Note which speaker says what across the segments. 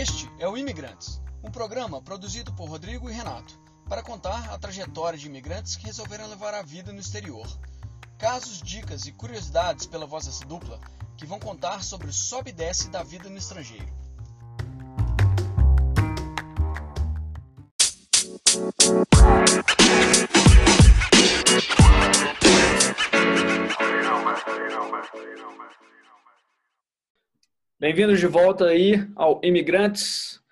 Speaker 1: Este é o Imigrantes, um programa produzido por Rodrigo e Renato para contar a trajetória de imigrantes que resolveram levar a vida no exterior. Casos, dicas e curiosidades pela voz dessa dupla que vão contar sobre o sobe e desce da vida no estrangeiro. Bem-vindos de volta aí ao Imigrantes.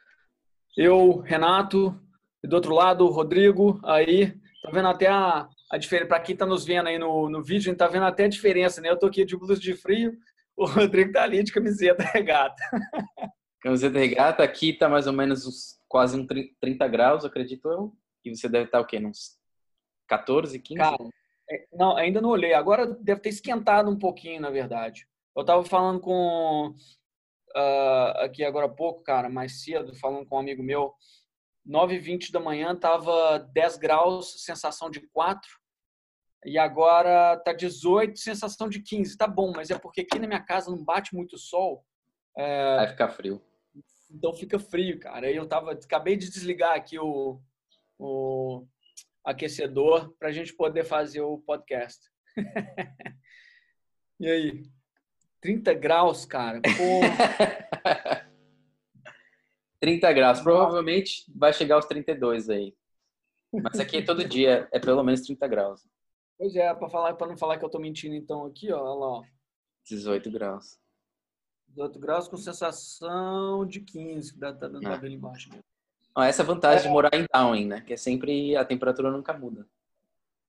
Speaker 1: Eu, Renato, e do outro lado, Rodrigo, aí. Tá vendo até a, a diferença. Para quem tá nos vendo aí no, no vídeo, a gente tá vendo até a diferença, né? Eu tô aqui de blusa de frio, o Rodrigo tá ali de camiseta regata.
Speaker 2: Camiseta regata, aqui tá mais ou menos uns, quase uns 30 graus, acredito eu. E você deve estar o quê? Uns 14, 15?
Speaker 1: Cara, é, não, ainda não olhei. Agora deve ter esquentado um pouquinho, na verdade. Eu tava falando com uh, aqui agora há pouco, cara, mais cedo, falando com um amigo meu. 9h20 da manhã tava 10 graus, sensação de 4. E agora tá 18, sensação de 15. Tá bom, mas é porque aqui na minha casa não bate muito sol.
Speaker 2: É... Vai ficar frio.
Speaker 1: Então fica frio, cara. Eu tava, acabei de desligar aqui o, o aquecedor para a gente poder fazer o podcast. e aí? 30 graus, cara.
Speaker 2: 30 graus. Provavelmente vai chegar aos 32 aí. Mas aqui todo dia é pelo menos 30 graus.
Speaker 1: Pois é, para falar para não falar que eu tô mentindo então aqui, ó, olha lá, ó.
Speaker 2: 18 graus.
Speaker 1: 18 graus com sensação de 15, que tá dando ah. embaixo.
Speaker 2: Mesmo. essa é a vantagem é. de morar em Down, né? Que é sempre a temperatura nunca muda.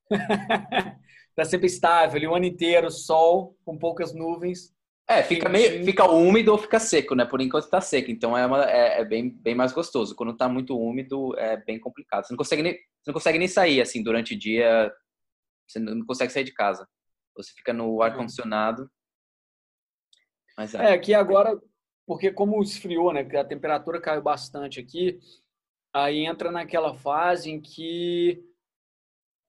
Speaker 1: tá sempre estável, o ano inteiro, sol, com poucas nuvens.
Speaker 2: É, fica meio, fica úmido ou fica seco, né? Por enquanto tá seco, então é, uma, é, é, bem, bem mais gostoso. Quando tá muito úmido, é bem complicado. Você não consegue nem, não consegue nem sair, assim, durante o dia. Você não consegue sair de casa. Você fica no ar-condicionado.
Speaker 1: Mas é. é, aqui agora, porque como esfriou, né? A temperatura caiu bastante aqui, aí entra naquela fase em que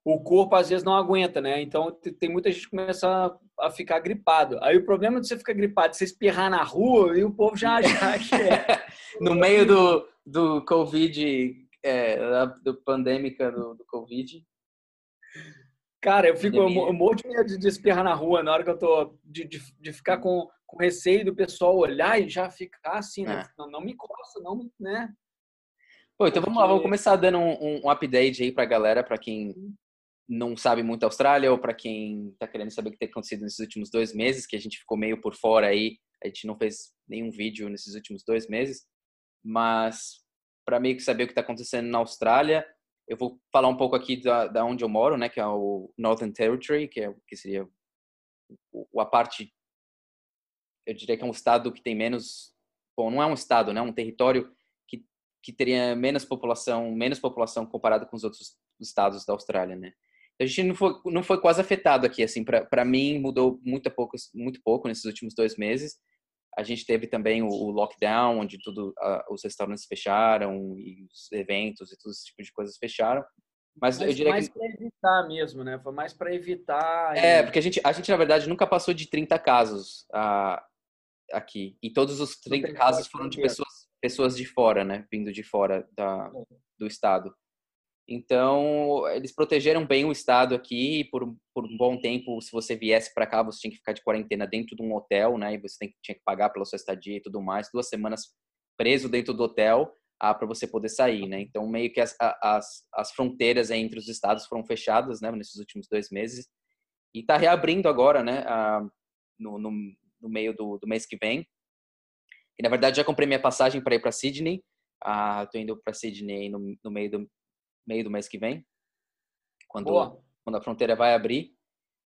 Speaker 1: o corpo às vezes não aguenta, né? Então tem muita gente que começa a ficar gripado. Aí o problema de você ficar gripado, você espirrar na rua e o povo já acha que é.
Speaker 2: no meio do, do Covid, é, do pandêmica do, do Covid.
Speaker 1: Cara, eu fico eu, eu morro de medo de espirrar na rua na hora que eu tô de, de, de ficar com, com receio do pessoal olhar e já ficar assim, né? É. Não, não me encosta, não, né?
Speaker 2: Pô, então vamos lá, vamos começar dando um, um update aí pra galera, pra quem não sabe muito a Austrália ou para quem está querendo saber o que tem acontecido nesses últimos dois meses, que a gente ficou meio por fora aí, a gente não fez nenhum vídeo nesses últimos dois meses, mas para meio que saber o que está acontecendo na Austrália, eu vou falar um pouco aqui da, da onde eu moro, né, que é o Northern Territory, que é que seria a parte, eu diria que é um estado que tem menos, bom, não é um estado, né, um território que que teria menos população, menos população comparado com os outros estados da Austrália, né? A gente não foi, não foi quase afetado aqui, assim, para mim mudou muito pouco, muito pouco nesses últimos dois meses. A gente teve também o, o lockdown, onde tudo, uh, os restaurantes fecharam e os eventos e todo esse tipo de coisas fecharam.
Speaker 1: Mas, Mas eu diria mais que... para evitar mesmo, né? Foi mais para evitar.
Speaker 2: É, porque a gente, a gente, na verdade, nunca passou de 30 casos uh, aqui. E todos os 30 casos foram de pessoas, pessoas de fora, né? Vindo de fora da, é. do estado. Então, eles protegeram bem o estado aqui por, por um bom tempo. Se você viesse para cá, você tinha que ficar de quarentena dentro de um hotel, né? E você tem, tinha que pagar pela sua estadia e tudo mais. Duas semanas preso dentro do hotel ah, para você poder sair, né? Então, meio que as, as, as fronteiras entre os estados foram fechadas, né? Nesses últimos dois meses. E está reabrindo agora, né? Ah, no, no, no, meio do, do mês que vem. E, na verdade, já comprei minha passagem para ir para Sydney. Ah, estou indo para Sydney no, no meio do, meio do mês que vem, quando, quando a fronteira vai abrir,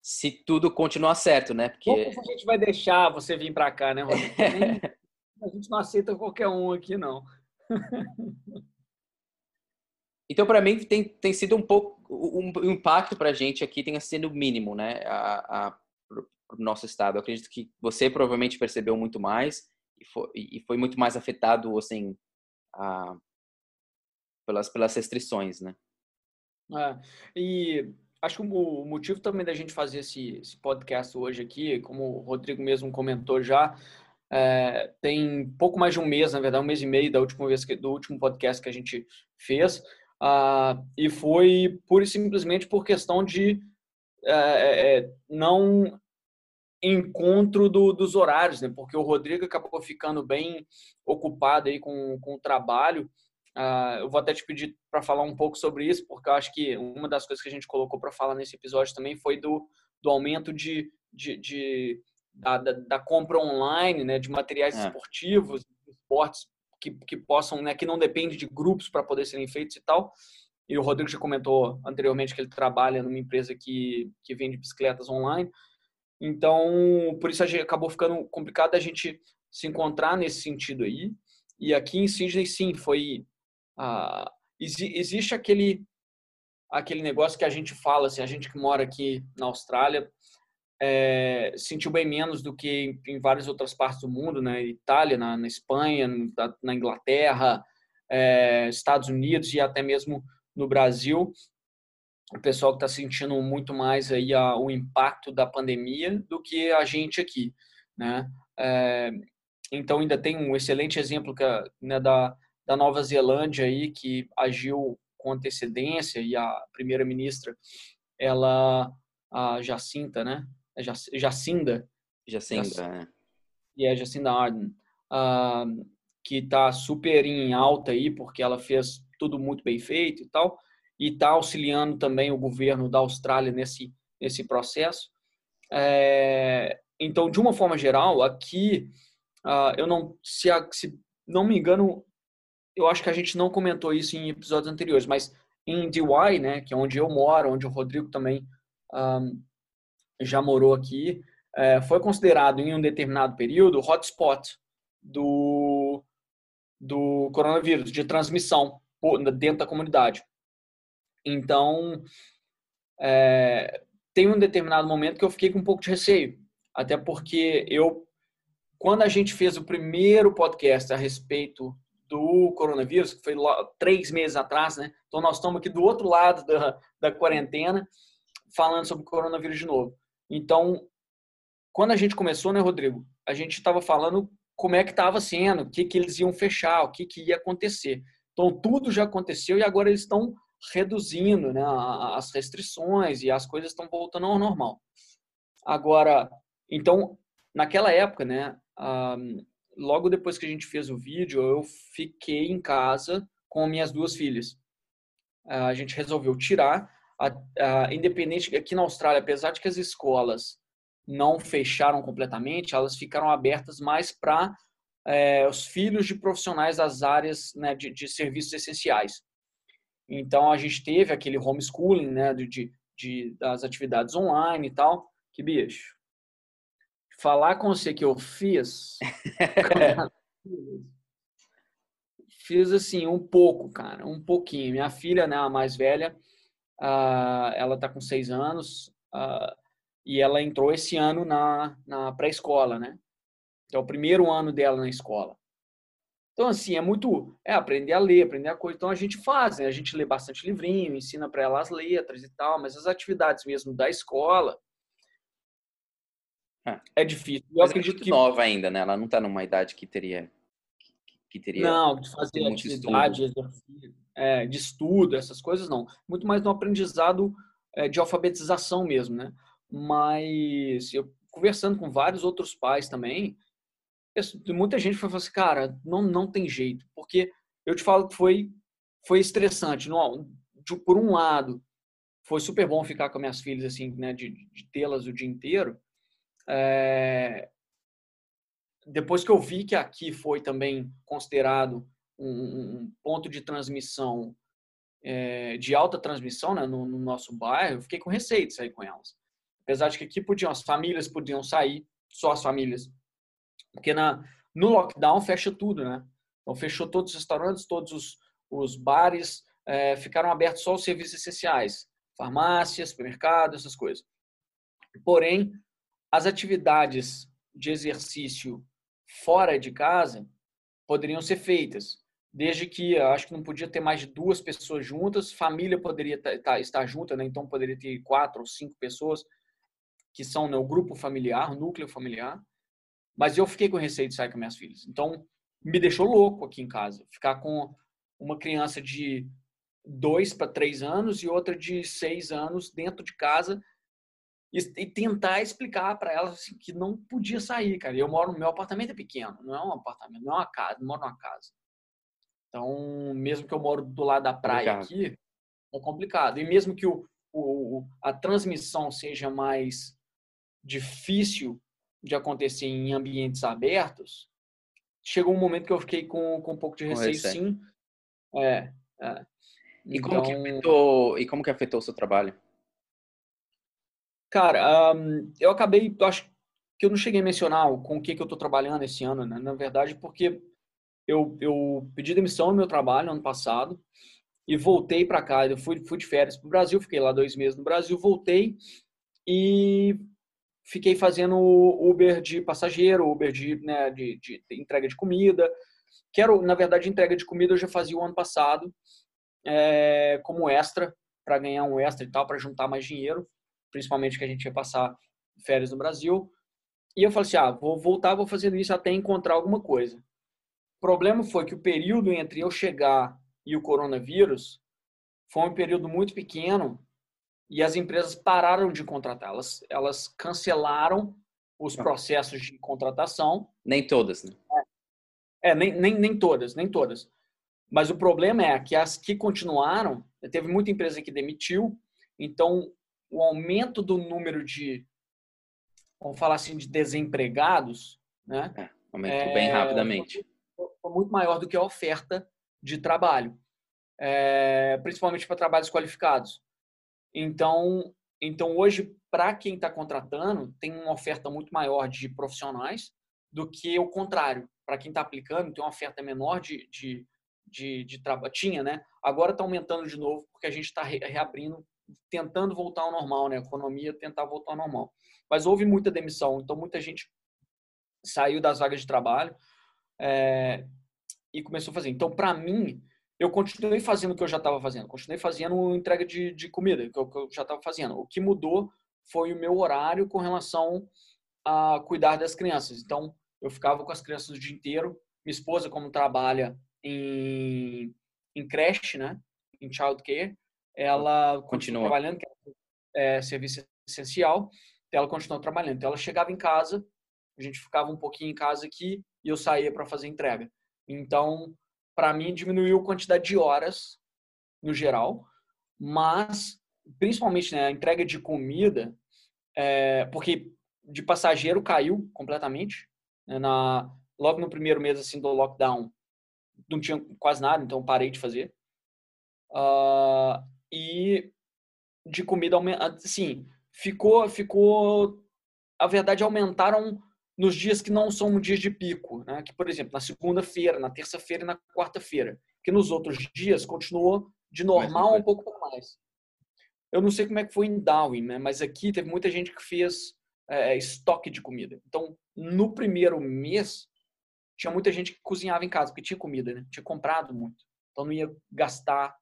Speaker 2: se tudo continuar certo, né?
Speaker 1: Porque a gente vai deixar você vir para cá, né, Rodrigo? a gente não aceita qualquer um aqui, não.
Speaker 2: então, para mim, tem, tem sido um pouco. O um, impacto para a gente aqui tem sido mínimo, né? A, a, o nosso estado. Eu acredito que você provavelmente percebeu muito mais e foi, e foi muito mais afetado, assim, a, pelas, pelas restrições, né?
Speaker 1: É, e acho que o motivo também da gente fazer esse, esse, podcast hoje aqui, como o Rodrigo mesmo comentou já, é, tem pouco mais de um mês, na verdade, um mês e meio da última vez que, do último podcast que a gente fez. Uh, e foi pura e simplesmente por questão de é, é, não encontro do, dos horários, né? Porque o Rodrigo acabou ficando bem ocupado aí com, com o trabalho. Uh, eu vou até te pedir para falar um pouco sobre isso, porque eu acho que uma das coisas que a gente colocou para falar nesse episódio também foi do, do aumento de, de, de da, da, da, compra online, né, de materiais é. esportivos, esportes que, que possam, né, que não depende de grupos para poder serem feitos e tal. E o Rodrigo já comentou anteriormente que ele trabalha numa empresa que, que vende bicicletas online. Então, por isso acabou ficando complicado a gente se encontrar nesse sentido aí. E aqui em Sydney, sim, foi. Ah, existe aquele aquele negócio que a gente fala, assim, a gente que mora aqui na Austrália é, sentiu bem menos do que em, várias outras partes do mundo, né? Itália, na, na Espanha, na, na Inglaterra, é, Estados Unidos e até mesmo no Brasil o pessoal que está sentindo muito mais aí a, o impacto da pandemia do que a gente aqui, né? É, então ainda tem um excelente exemplo que, né, da, da Nova Zelândia aí que agiu com antecedência e a primeira-ministra ela a Jacinta, né? É Jacinda,
Speaker 2: Jacinda, Jacinda né?
Speaker 1: E é Jacinda Ardern, uh, que está super em alta aí porque ela fez tudo muito bem feito e tal e está auxiliando também o governo da Austrália nesse, nesse processo. É, então, de uma forma geral, aqui, uh, eu não, se, se não me engano, eu acho que a gente não comentou isso em episódios anteriores, mas em DY, né, que é onde eu moro, onde o Rodrigo também um, já morou aqui, é, foi considerado em um determinado período hotspot do, do coronavírus, de transmissão dentro da comunidade. Então, é, tem um determinado momento que eu fiquei com um pouco de receio, até porque eu, quando a gente fez o primeiro podcast a respeito do coronavírus, que foi três meses atrás, né? Então nós estamos aqui do outro lado da, da quarentena, falando sobre o coronavírus de novo. Então, quando a gente começou, né, Rodrigo? A gente estava falando como é que estava sendo, o que, que eles iam fechar, o que, que ia acontecer. Então, tudo já aconteceu e agora eles estão reduzindo né, as restrições e as coisas estão voltando ao normal. Agora, então, naquela época, né, logo depois que a gente fez o vídeo, eu fiquei em casa com minhas duas filhas. A gente resolveu tirar, a, a, independente, aqui na Austrália, apesar de que as escolas não fecharam completamente, elas ficaram abertas mais para é, os filhos de profissionais das áreas né, de, de serviços essenciais. Então a gente teve aquele homeschooling, né, de, de, das atividades online e tal. Que bicho. Falar com você que eu fiz. fiz assim, um pouco, cara, um pouquinho. Minha filha, né, a mais velha, uh, ela tá com seis anos uh, e ela entrou esse ano na, na pré-escola, né? É o primeiro ano dela na escola. Então, assim, é muito. É aprender a ler, aprender a coisa. Então, a gente faz, né? A gente lê bastante livrinho, ensina para ela as letras e tal, mas as atividades mesmo da escola.
Speaker 2: É, é difícil. Eu mas é acredito é que. nova ainda, né? Ela não está numa idade que teria.
Speaker 1: Que teria não, de fazer atividade, exercício, é, de estudo, essas coisas não. Muito mais no aprendizado é, de alfabetização mesmo, né? Mas eu conversando com vários outros pais também, muita gente foi assim, cara, não, não tem jeito, porque eu te falo que foi, foi estressante. Não, de, por um lado, foi super bom ficar com minhas filhas, assim, né, de, de tê-las o dia inteiro. É... Depois que eu vi que aqui foi também considerado um, um ponto de transmissão, é, de alta transmissão né, no, no, nosso bairro, eu fiquei com receio de sair com elas. Apesar de que aqui podiam, as famílias podiam sair, só as famílias porque na, no lockdown fecha tudo, né? Então fechou todos os restaurantes, todos os, os bares, é, ficaram abertos só os serviços essenciais, farmácias, supermercados, essas coisas. Porém, as atividades de exercício fora de casa poderiam ser feitas, desde que acho que não podia ter mais de duas pessoas juntas, família poderia estar junta, né? então poderia ter quatro ou cinco pessoas que são né, o grupo familiar, o núcleo familiar. Mas eu fiquei com receio de sair com minhas filhas. Então, me deixou louco aqui em casa. Ficar com uma criança de dois para três anos e outra de seis anos dentro de casa e, e tentar explicar para elas assim, que não podia sair, cara. Eu moro no meu apartamento é pequeno, não é um apartamento, não é uma casa, não moro numa casa. Então, mesmo que eu moro do lado da praia complicado. aqui, é complicado. E mesmo que o, o, a transmissão seja mais difícil de acontecer em ambientes abertos, chegou um momento que eu fiquei com, com um pouco de receio, sim. É, é.
Speaker 2: E, então... como que então afetou, e como que afetou o seu trabalho?
Speaker 1: Cara, um, eu acabei, acho que eu não cheguei a mencionar com o que, que eu estou trabalhando esse ano, né? na verdade, porque eu, eu pedi demissão no meu trabalho ano passado e voltei para cá. Eu fui, fui de férias para o Brasil, fiquei lá dois meses no Brasil, voltei e fiquei fazendo Uber de passageiro, Uber de, né, de, de entrega de comida. Quero, na verdade, entrega de comida eu já fazia o ano passado é, como extra, para ganhar um extra e tal, para juntar mais dinheiro, principalmente que a gente ia passar férias no Brasil. E eu falei assim, ah, vou voltar, vou fazendo isso até encontrar alguma coisa. O problema foi que o período entre eu chegar e o coronavírus foi um período muito pequeno e as empresas pararam de contratar. Elas, elas cancelaram os ah. processos de contratação.
Speaker 2: Nem todas, né?
Speaker 1: É, é nem, nem, nem todas, nem todas. Mas o problema é que as que continuaram, teve muita empresa que demitiu, então o aumento do número de, vamos falar assim, de desempregados, né?
Speaker 2: É, aumentou é, bem rapidamente.
Speaker 1: Foi, muito maior do que a oferta de trabalho, é, principalmente para trabalhos qualificados. Então, então hoje, para quem está contratando, tem uma oferta muito maior de profissionais do que o contrário. Para quem está aplicando, tem uma oferta menor de, de, de, de trabalho. Tinha, né? Agora está aumentando de novo, porque a gente está reabrindo, tentando voltar ao normal, né? A economia tentar voltar ao normal. Mas houve muita demissão, então muita gente saiu das vagas de trabalho. É, e começou a fazer. Então, para mim, eu continuei fazendo o que eu já estava fazendo, continuei fazendo entrega de, de comida, que eu, que eu já estava fazendo. O que mudou foi o meu horário com relação a cuidar das crianças. Então, eu ficava com as crianças o dia inteiro. Minha esposa, como trabalha em, em creche, né, em child care, ela continua trabalhando, que é, é serviço essencial, ela continuou trabalhando. Então, ela chegava em casa, a gente ficava um pouquinho em casa aqui e eu saía para fazer entrega. Então, para mim, diminuiu a quantidade de horas no geral, mas principalmente né, a entrega de comida, é, porque de passageiro caiu completamente. Né, na, logo no primeiro mês assim do lockdown, não tinha quase nada, então parei de fazer. Uh, e de comida, assim, ficou, ficou, a verdade, aumentaram nos dias que não são dias de pico, né? que, por exemplo, na segunda-feira, na terça-feira e na quarta-feira, que nos outros dias continuou de normal um pouco mais. Eu não sei como é que foi em Darwin, né? mas aqui teve muita gente que fez é, estoque de comida. Então, no primeiro mês, tinha muita gente que cozinhava em casa, porque tinha comida, né? Tinha comprado muito. Então, não ia gastar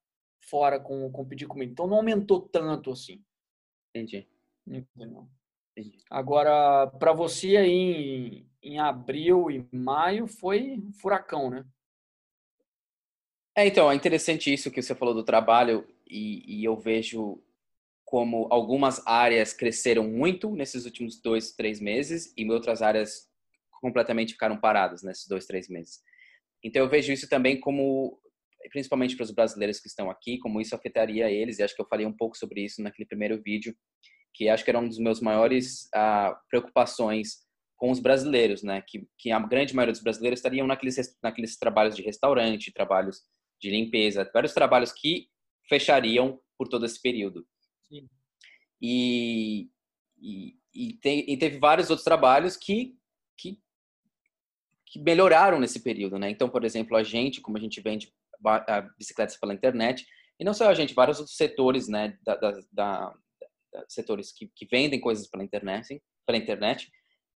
Speaker 1: fora com, com pedir comida. Então, não aumentou tanto assim.
Speaker 2: Entendi.
Speaker 1: Entendeu? Agora, para você aí em, em abril e maio foi um furacão, né?
Speaker 2: É, então, é interessante isso que você falou do trabalho e, e, eu vejo como algumas áreas cresceram muito nesses últimos dois, três meses e outras áreas completamente ficaram paradas nesses dois, três meses. Então, eu vejo isso também como, principalmente para os brasileiros que estão aqui, como isso afetaria eles e acho que eu falei um pouco sobre isso naquele primeiro vídeo que acho que era um dos meus maiores uh, preocupações com os brasileiros, né? Que, que a grande maioria dos brasileiros estariam naqueles, naqueles trabalhos de restaurante, trabalhos de limpeza, vários trabalhos que fechariam por todo esse período. Sim. E, e, e, tem, e teve vários outros trabalhos que, que, que melhoraram nesse período, né? Então, por exemplo, a gente, como a gente vende bicicletas pela internet, e não só a gente, vários outros setores, né, da, da, da setores que, que vendem coisas pela internet, pela internet,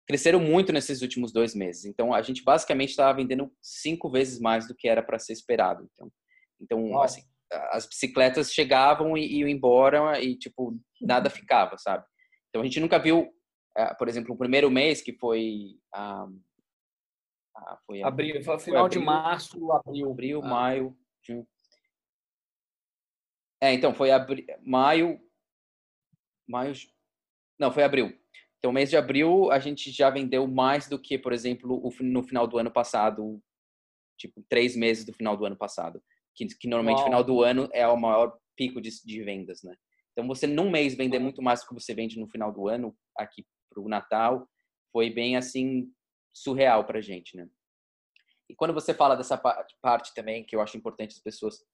Speaker 2: cresceram muito nesses últimos dois meses. Então, a gente basicamente estava vendendo cinco vezes mais do que era para ser esperado. Então, então assim, as bicicletas chegavam e iam embora e, tipo, nada ficava, sabe? Então, a gente nunca viu é, por exemplo, o primeiro mês que foi ah,
Speaker 1: ah, foi abril, foi final foi abril, de março, abril,
Speaker 2: abril, ah. maio, junho. É, então foi abril, maio, maio, não, foi abril. Então, mês de abril a gente já vendeu mais do que, por exemplo, no final do ano passado, tipo três meses do final do ano passado, que, que normalmente Uau. final do ano é o maior pico de, de vendas, né? Então, você num mês vender muito mais do que você vende no final do ano aqui para o Natal foi bem assim surreal para a gente, né? E quando você fala dessa parte também, que eu acho importante as pessoas,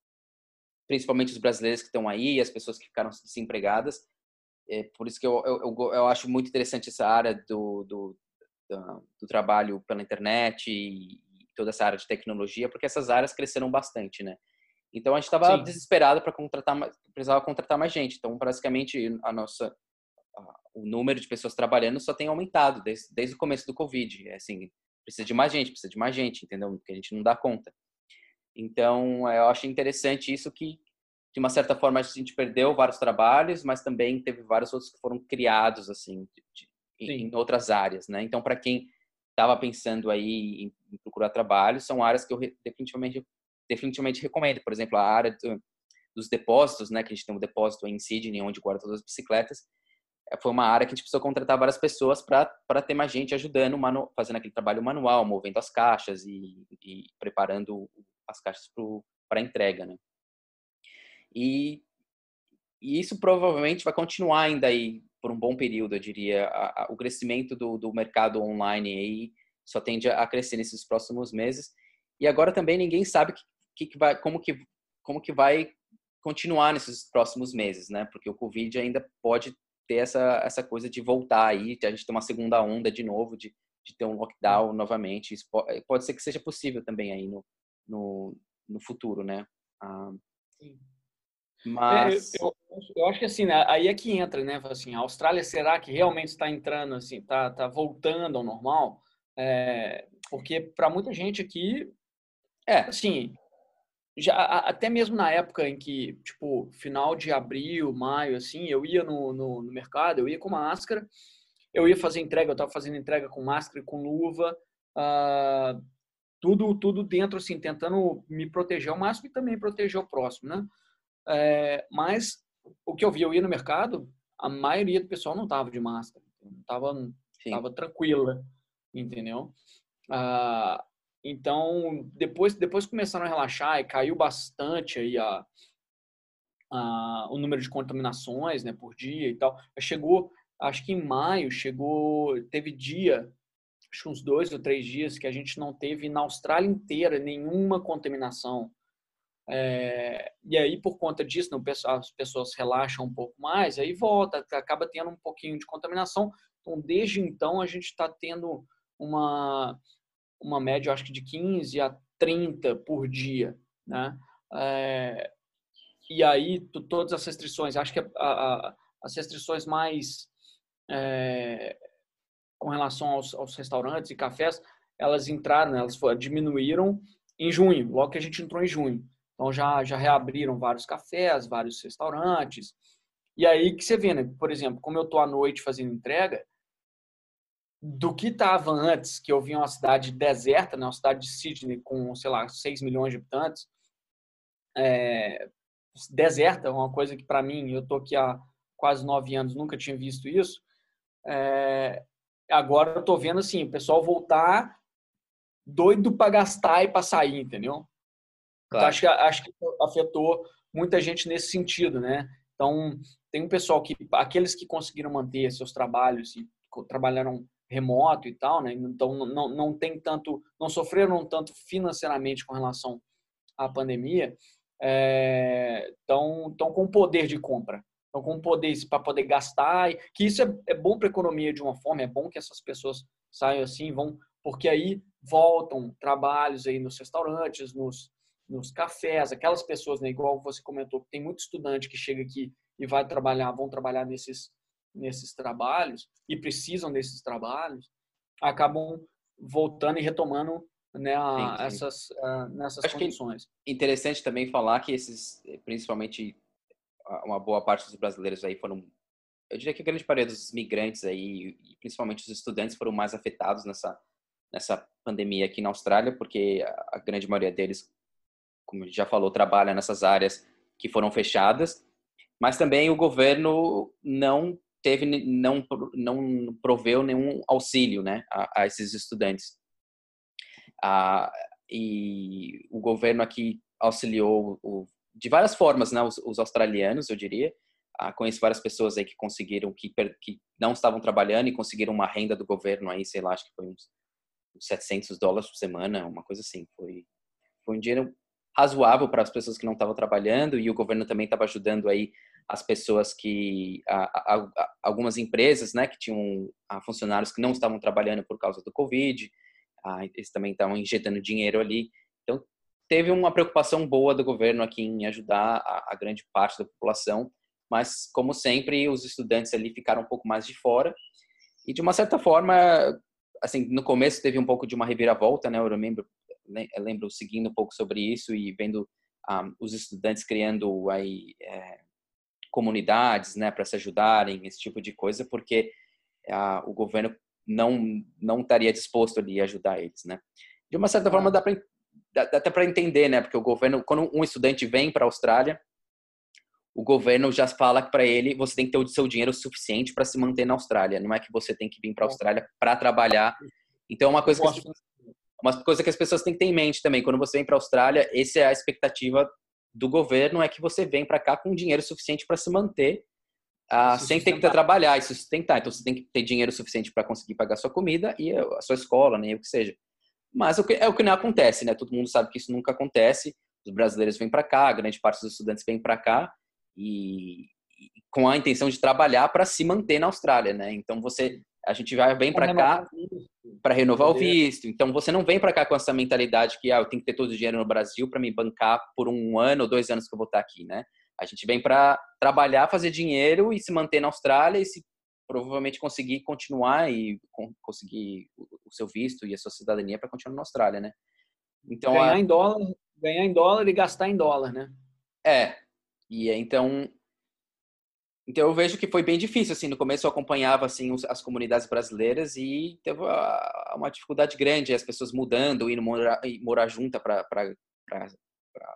Speaker 2: principalmente os brasileiros que estão aí, as pessoas que ficaram desempregadas, é por isso que eu, eu, eu, eu acho muito interessante essa área do, do, do, do trabalho pela internet e, e toda essa área de tecnologia, porque essas áreas cresceram bastante, né? Então a gente estava desesperado para contratar, precisava contratar mais gente. Então basicamente a nossa o número de pessoas trabalhando só tem aumentado desde, desde o começo do Covid. É assim, precisa de mais gente, precisa de mais gente, entendeu? Porque a gente não dá conta. Então, eu achei interessante isso que, de uma certa forma, a gente perdeu vários trabalhos, mas também teve vários outros que foram criados, assim, de, de, em outras áreas, né? Então, para quem estava pensando aí em, em, procurar trabalho, são áreas que eu definitivamente, definitivamente recomendo. Por exemplo, a área do, dos depósitos, né? Que a gente tem um depósito em Sydney, onde guarda todas as bicicletas foi uma área que a gente precisou contratar várias pessoas para ter mais gente ajudando, manu, fazendo aquele trabalho manual, movendo as caixas e, e preparando as caixas para entrega, né? E, e, isso provavelmente vai continuar ainda aí por um bom período, eu diria. A, a, o crescimento do, do mercado online aí só tende a crescer nesses próximos meses. E agora também ninguém sabe que, que vai, como, que, como que vai continuar nesses próximos meses, né? Porque o Covid ainda pode ter essa, essa coisa de voltar aí, de a gente ter uma segunda onda de novo, de, de ter um lockdown novamente. Isso pode, eh, pode ser que seja possível também aí no, no, no futuro, né? Ah,
Speaker 1: mas... É, eu, eu, acho que assim, né, aí é que entra, né? Assim, a Austrália, será que realmente está entrando, assim, está tá voltando ao normal? É, porque para muita gente aqui, é, assim, já até mesmo na época em que, tipo, final de abril, maio, assim, eu ia no, no, no mercado, eu ia com máscara, eu ia fazer entrega, eu estava fazendo entrega com máscara e com luva, uh, tudo, tudo dentro, assim, tentando me proteger ao máximo e também proteger o próximo, né? É, mas o que eu vi, eu ia no mercado, a maioria do pessoal não tava de máscara, tava, tava tranquila, entendeu? Uh, então, depois, depois começaram a relaxar e caiu bastante aí a, a, o número de contaminações né, por dia e tal. Chegou, acho que em maio, chegou, teve dia, acho que uns dois ou três dias que a gente não teve na Austrália inteira nenhuma contaminação. É, e aí, por conta disso, não, as pessoas relaxam um pouco mais, aí volta, acaba tendo um pouquinho de contaminação. Então, desde então, a gente está tendo uma, uma média, acho que de 15 a 30 por dia, né? É, e aí, todas as restrições, acho que a, a, as restrições mais é, com relação aos, aos, restaurantes e cafés, elas entraram, né? elas foram, diminuíram em junho, logo que a gente entrou em junho. Então já, já reabriram vários cafés, vários restaurantes. E aí que você vê, né? Por exemplo, como eu tô à noite fazendo entrega, do que estava antes, que eu vi uma cidade deserta, né, uma cidade de Sydney com, sei lá, 6 milhões de habitantes, é, deserta, uma coisa que para mim, eu estou aqui há quase nove anos, nunca tinha visto isso. É, agora eu estou vendo assim, o pessoal voltar doido para gastar e para sair, entendeu? Então, claro. Então, acho, que, acho que afetou muita gente nesse sentido, né? Então, tem um pessoal que, aqueles que conseguiram manter seus trabalhos e trabalharam remoto e tal, né? Então não, não tem tanto, não sofreram tanto financeiramente com relação à pandemia, estão é, com poder de compra, estão com poder para poder gastar, que isso é, é bom para a economia de uma forma, é bom que essas pessoas saiam assim, vão, porque aí voltam trabalhos aí nos restaurantes, nos, nos cafés, aquelas pessoas, né, igual você comentou, tem muito estudante que chega aqui e vai trabalhar, vão trabalhar nesses nesses trabalhos e precisam desses trabalhos, acabam voltando e retomando né, a, sim, sim. essas uh, nessas Acho condições.
Speaker 2: É interessante também falar que esses, principalmente uma boa parte dos brasileiros aí foram eu diria que a grande maioria dos migrantes aí, principalmente os estudantes, foram mais afetados nessa, nessa pandemia aqui na Austrália, porque a, a grande maioria deles, como a gente já falou, trabalha nessas áreas que foram fechadas, mas também o governo não teve, não, não proveu nenhum auxílio né, a, a esses estudantes. Ah, e o governo aqui auxiliou o, de várias formas, né, os, os australianos, eu diria, ah, conheço várias pessoas aí que conseguiram, que, que não estavam trabalhando e conseguiram uma renda do governo aí, sei lá, acho que foi uns 700 dólares por semana, uma coisa assim. Foi, foi um dinheiro razoável para as pessoas que não estavam trabalhando e o governo também estava ajudando aí as pessoas que a, a, a, algumas empresas, né, que tinham funcionários que não estavam trabalhando por causa do Covid, eles também estavam injetando dinheiro ali. Então teve uma preocupação boa do governo aqui em ajudar a, grande parte da população mas como sempre os estudantes ali ficaram um pouco mais de fora e de uma certa forma assim no começo teve um pouco de uma reviravolta né eu lembro eu lembro seguindo um pouco sobre isso e vendo um, ah, os estudantes criando aí é, comunidades né para se ajudarem esse tipo de coisa porque uh, o governo não não estaria disposto ali a ajudar eles né de uma certa forma dá para até para entender né porque o governo quando um estudante vem para a Austrália o governo já fala para ele você tem que ter o seu dinheiro suficiente para se manter na Austrália. Não é que você tem que vir para a Austrália para trabalhar. Então, é uma coisa, que as, uma coisa que as pessoas têm que ter em mente também. Quando você vem para a Austrália, essa é a expectativa do governo, é que você vem para cá com dinheiro suficiente para se manter, uh, sem ter que trabalhar e sustentar. Então, você tem que ter dinheiro suficiente para conseguir pagar sua comida e a sua escola, né, o que seja. Mas o que, é o que não acontece, né? Todo mundo sabe que isso nunca acontece. Os brasileiros vêm para cá, a grande parte dos estudantes vem para cá e, e com a intenção de trabalhar para se manter na Austrália, né? Então você a gente vai bem para cá para renovar o visto. Então você não vem para cá com essa mentalidade que ah, eu tenho que ter todo o dinheiro no Brasil para me bancar por um ano ou dois anos que eu vou estar aqui, né? A gente vem para trabalhar, fazer dinheiro e se manter na Austrália e se provavelmente conseguir continuar e conseguir o seu visto e a sua cidadania para continuar na Austrália, né?
Speaker 1: Então ganhar a... em dólar, ganhar em dólar e gastar em dólar, né?
Speaker 2: É, e então, então eu vejo que foi bem difícil assim. No começo eu acompanhava assim as comunidades brasileiras e teve uma dificuldade grande, as pessoas mudando, indo morar, morar junta para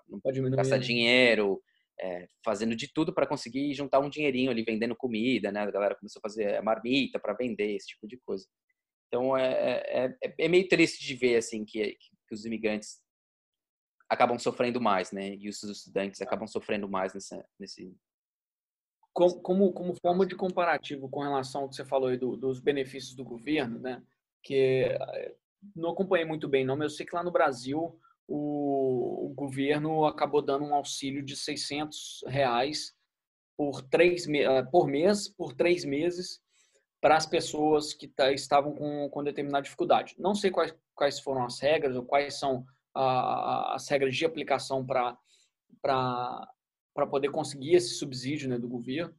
Speaker 2: não gastar né? dinheiro, é, fazendo de tudo para conseguir juntar um dinheirinho ali vendendo comida, né? A galera começou a fazer marmita para vender esse tipo de coisa. Então é, é, é, é meio triste de ver assim que, que os imigrantes acabam sofrendo mais, né? E os estudantes acabam sofrendo mais nessa, nesse.
Speaker 1: Como, como, forma de comparativo com relação ao que você falou aí do, dos benefícios do governo, né? Que eh, não acompanhei muito bem, não, mas eu sei que lá no Brasil o, o governo acabou dando um auxílio de 600 reais por, três, eh, por mês, por três meses, para as pessoas que estavam com, com determinada dificuldade. Não sei quais, quais foram as regras ou quais são as regras de aplicação para para poder conseguir esse subsídio né, do governo,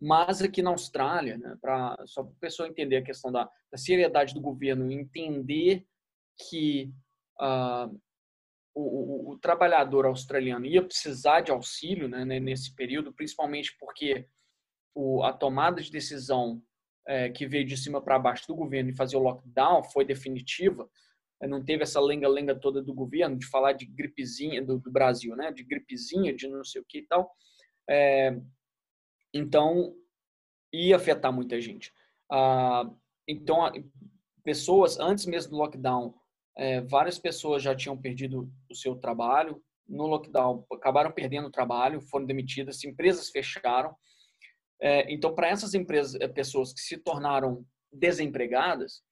Speaker 1: mas aqui na Austrália, né, pra, só para a pessoa entender a questão da, da, seriedade do governo, entender que uh, o, o, o, trabalhador australiano ia precisar de auxílio né, nesse período, principalmente porque o, a tomada de decisão é, que veio de cima para baixo do governo e fazer o lockdown foi definitiva, não teve essa lenga-lenga toda do governo de falar de gripezinha do, do, Brasil, né? De gripezinha, de não sei o que e tal. É, então, ia afetar muita gente. Ah, então, pessoas, antes mesmo do lockdown, é, várias pessoas já tinham perdido o seu trabalho. No lockdown, acabaram perdendo o trabalho, foram demitidas, empresas fecharam. É, então, para essas empresas, é, pessoas que se tornaram desempregadas,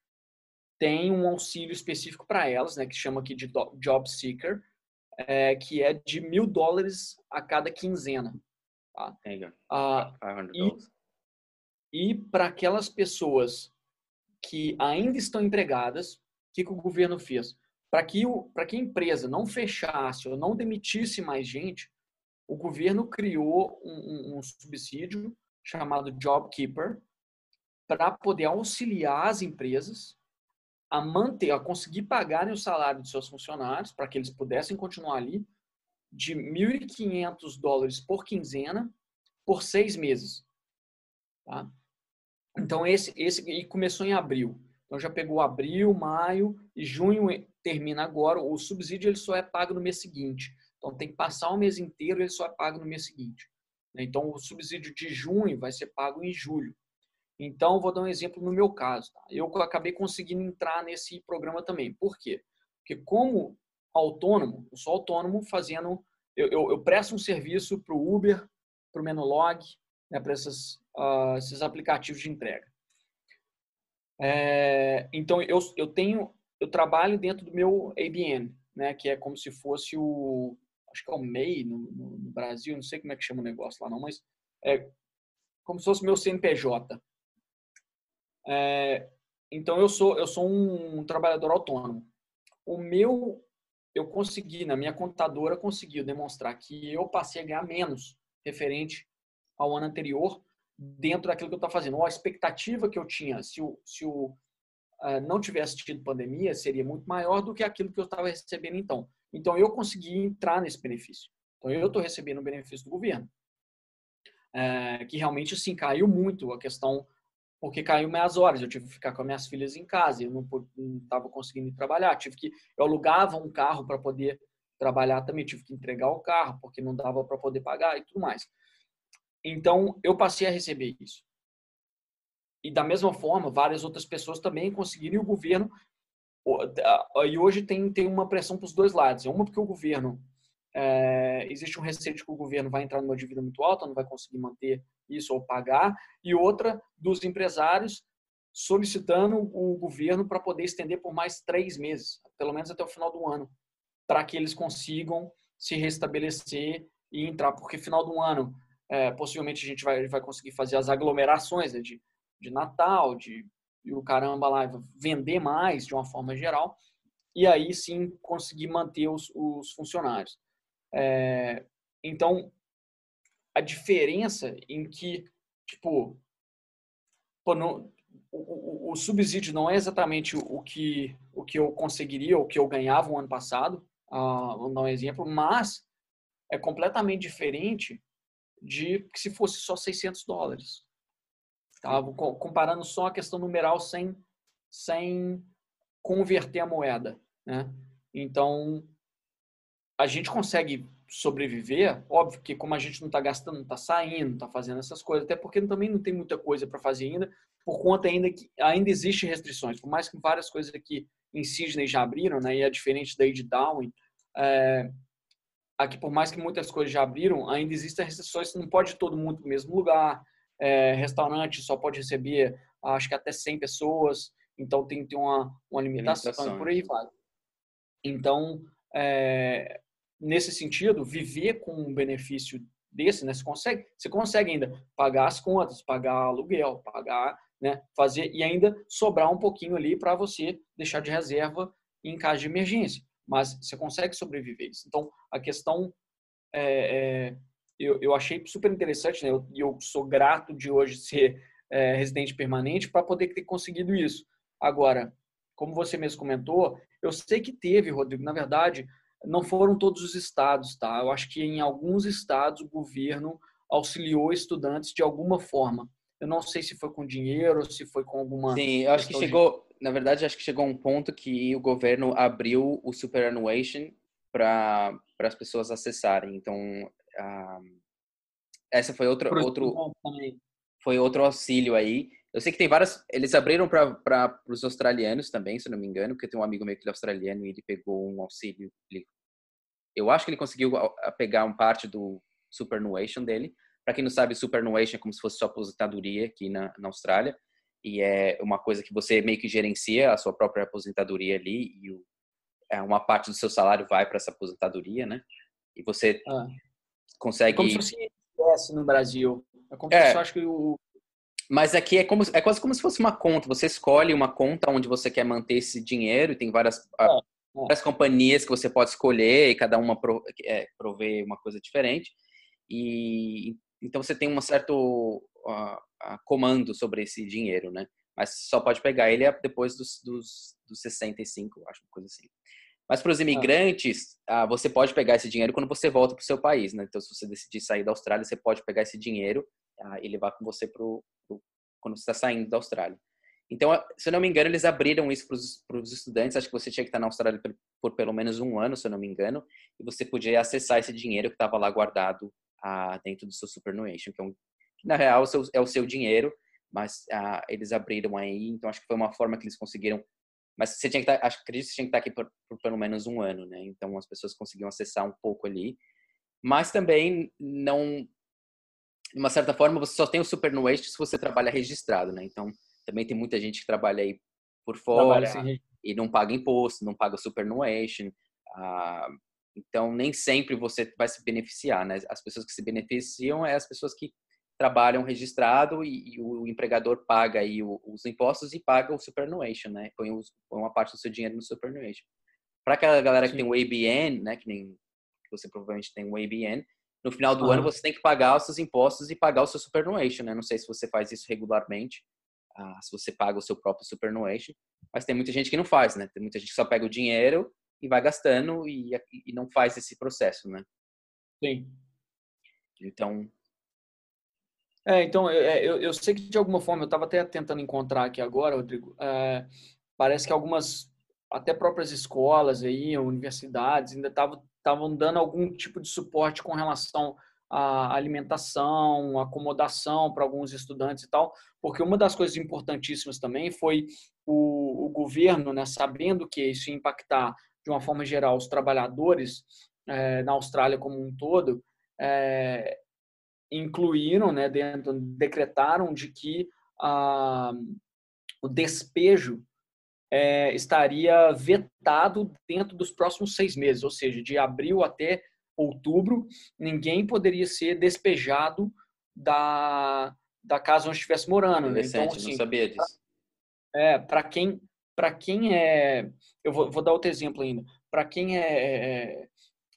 Speaker 1: tem um auxílio específico para elas, né, que chama aqui de Job Seeker, é, que é de mil dólares a cada quinzena. Tá? Ah, e e para aquelas pessoas que ainda estão empregadas, o que, que o governo fez? Para que, que a empresa não fechasse ou não demitisse mais gente, o governo criou um, um, um subsídio chamado Job Keeper para poder auxiliar as empresas a manter, a conseguir pagarem o salário de seus funcionários para que eles pudessem continuar ali de 1.500 dólares por quinzena por seis meses. Tá? Então, esse, esse e começou em abril. Então, já pegou abril, maio e junho termina agora. O subsídio ele só é pago no mês seguinte. Então, tem que passar o mês inteiro ele só é pago no mês seguinte. Então, o subsídio de junho vai ser pago em julho. Então, vou dar um exemplo no meu caso. Tá? Eu acabei conseguindo entrar nesse programa também. Por quê? Porque como autônomo, eu sou autônomo fazendo... Eu, eu, eu presto um serviço para o Uber, para o Menulog, né, para uh, esses aplicativos de entrega. É, então, eu, eu tenho... Eu trabalho dentro do meu ABN, né, que é como se fosse o... Acho que é o MEI no, no, no Brasil, não sei como é que chama o negócio lá não, mas é como se fosse meu CNPJ. É, então eu sou eu sou um trabalhador autônomo. O meu eu consegui na minha contadora conseguiu demonstrar que eu passei a ganhar menos referente ao ano anterior dentro daquilo que eu estava fazendo. Ou a expectativa que eu tinha se o, se o uh, não tivesse tido pandemia seria muito maior do que aquilo que eu estava recebendo então. Então eu consegui entrar nesse benefício. Então eu estou recebendo o benefício do governo, é, que realmente assim caiu muito a questão porque caiu minhas horas. Eu tive que ficar com as minhas filhas em casa, eu não estava conseguindo trabalhar. Tive que eu alugava um carro para poder trabalhar também, tive que entregar o carro porque não dava para poder pagar e tudo mais. Então eu passei a receber isso. E da mesma forma, várias outras pessoas também conseguiram e o governo e hoje tem tem uma pressão para os dois lados. É uma porque o governo é, existe um receio de que o governo vai entrar numa dívida muito alta, não vai conseguir manter isso ou pagar, e outra dos empresários solicitando o governo para poder estender por mais três meses, pelo menos até o final do ano, para que eles consigam se restabelecer e entrar, porque final do ano é, possivelmente a gente vai, vai conseguir fazer as aglomerações né, de, de Natal, de e o caramba lá, vender mais de uma forma geral, e aí sim conseguir manter os, os funcionários. É, então, a diferença em que, tipo, pô, não, o, o, o, subsídio não é exatamente o que, o que eu conseguiria, o que eu ganhava o ano passado, uh, vou dar um exemplo, mas é completamente diferente de que se fosse só 600 dólares. Tá? Comparando só a questão numeral sem, sem converter a moeda. Né? Então, a gente consegue sobreviver, óbvio que como a gente não está gastando, não está saindo, não está fazendo essas coisas, até porque também não tem muita coisa para fazer ainda, por conta ainda que ainda existe restrições, por mais que várias coisas aqui em Sydney já abriram, né, e é diferente daí de Darwin, é, aqui por mais que muitas coisas já abriram, ainda existem restrições, não pode todo mundo no mesmo lugar, é, restaurante só pode receber, acho que até 100 pessoas, então tem que ter uma, uma limitação, limitação. por aí vai. Então, é, nesse sentido, viver com um benefício desse, né? Você consegue, você consegue ainda pagar as contas, pagar aluguel, pagar, né? Fazer e ainda sobrar um pouquinho ali para você deixar de reserva em caso de emergência. Mas você consegue sobreviver isso. Então, a questão é, é, eu, eu achei super interessante, né? Eu, eu sou grato de hoje ser é, residente permanente para poder ter conseguido isso. Agora, como você mesmo comentou, eu sei que teve, Rodrigo, na verdade, não foram todos os estados, tá? Eu acho que em alguns estados o governo auxiliou estudantes de alguma forma. Eu não sei se foi com dinheiro, se foi com alguma.
Speaker 2: Sim, eu acho que chegou, de... na verdade, acho que chegou um ponto que o governo abriu o superannuation para as pessoas acessarem. Então, uh, essa foi outro, outro, foi outro auxílio aí. Eu sei que tem várias. Eles abriram para os australianos também, se não me engano, porque tem um amigo meu que é australiano e ele pegou um auxílio. Ele eu acho que ele conseguiu pegar um parte do superannuation dele. Para quem não sabe, superannuation é como se fosse sua aposentadoria aqui na, na Austrália. E é uma coisa que você meio que gerencia a sua própria aposentadoria ali e o, é, uma parte do seu salário vai para essa aposentadoria, né? E você ah. consegue... É
Speaker 1: como se fosse no Brasil. É como é. se acho que o...
Speaker 2: Mas aqui é, como, é quase como se fosse uma conta. Você escolhe uma conta onde você quer manter esse dinheiro e tem várias... É várias companhias que você pode escolher e cada uma é, provê uma coisa diferente. E então você tem um certo uh, uh, comando sobre esse dinheiro, né? Mas só pode pegar ele depois dos, dos, dos 65, acho, uma coisa assim. Mas para os imigrantes, ah. você pode pegar esse dinheiro quando você volta para o seu país, né? Então, se você decidir sair da Austrália, você pode pegar esse dinheiro e levar com você para quando você está saindo da Austrália. Então, se eu não me engano, eles abriram isso para os estudantes. Acho que você tinha que estar na Austrália por, por, pelo menos um ano, se eu não me engano, e você podia acessar esse dinheiro que estava lá guardado ah, dentro do seu superannuation, que, é um, que na real é o seu, é o seu dinheiro, mas ah, eles abriram aí. Então, acho que foi uma forma que eles conseguiram. Mas você tinha que estar, acho, acredito que você tinha que estar aqui por, por pelo menos um ano, né? Então, as pessoas conseguiam acessar um pouco ali. Mas também não de uma certa forma, você só tem o superannuation se você trabalha registrado, né? Então, também tem muita gente que trabalha aí por fora e não paga imposto, não paga superannuation. Ah, então, nem sempre você vai se beneficiar, né? As pessoas que se beneficiam é as pessoas que trabalham registrado e, e o empregador paga aí os impostos e paga o superannuation, né? Põe, os, põe uma parte do seu dinheiro no superannuation. Para aquela galera que Sim. tem o ABN, né? Que nem você provavelmente tem o ABN, no final do uhum. ano você tem que pagar os seus impostos e pagar o seu superannuation, né? Não sei se você faz isso regularmente, ah, se você paga o seu próprio superannuation, mas tem muita gente que não faz, né? Tem muita gente que só pega o dinheiro e vai gastando e, e não faz esse processo, né?
Speaker 1: Sim.
Speaker 2: Então.
Speaker 1: É, então, é, eu, eu sei que de alguma forma, eu estava até tentando encontrar aqui agora, Rodrigo, é, parece que algumas, até próprias escolas aí, universidades, ainda estavam dando algum tipo de suporte com relação a alimentação, acomodação para alguns estudantes e tal, porque uma das coisas importantíssimas também foi o, o governo, né, sabendo que isso ia impactar de uma forma geral os trabalhadores é, na Austrália como um todo, é, incluíram, né, dentro, decretaram de que a, o despejo é, estaria vetado dentro dos próximos seis meses, ou seja, de abril até outubro, ninguém poderia ser despejado da, da casa onde estivesse morando. Né?
Speaker 2: Então, assim, não sabia disso.
Speaker 1: É, para quem, quem é, eu vou, vou, dar outro exemplo ainda. Para quem é, é,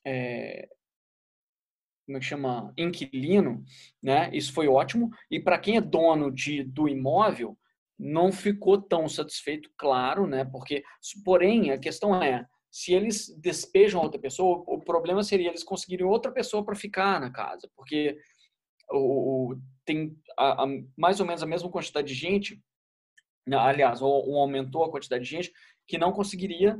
Speaker 1: é, como é que chama, inquilino, né? Isso foi ótimo. E para quem é dono de do imóvel, não ficou tão satisfeito, claro, né? Porque, porém, a questão é se eles despejam outra pessoa, o problema seria eles conseguirem outra pessoa para ficar na casa, porque o, tem a, a, mais ou menos a mesma quantidade de gente, né, aliás, ou, ou, aumentou a quantidade de gente que não conseguiria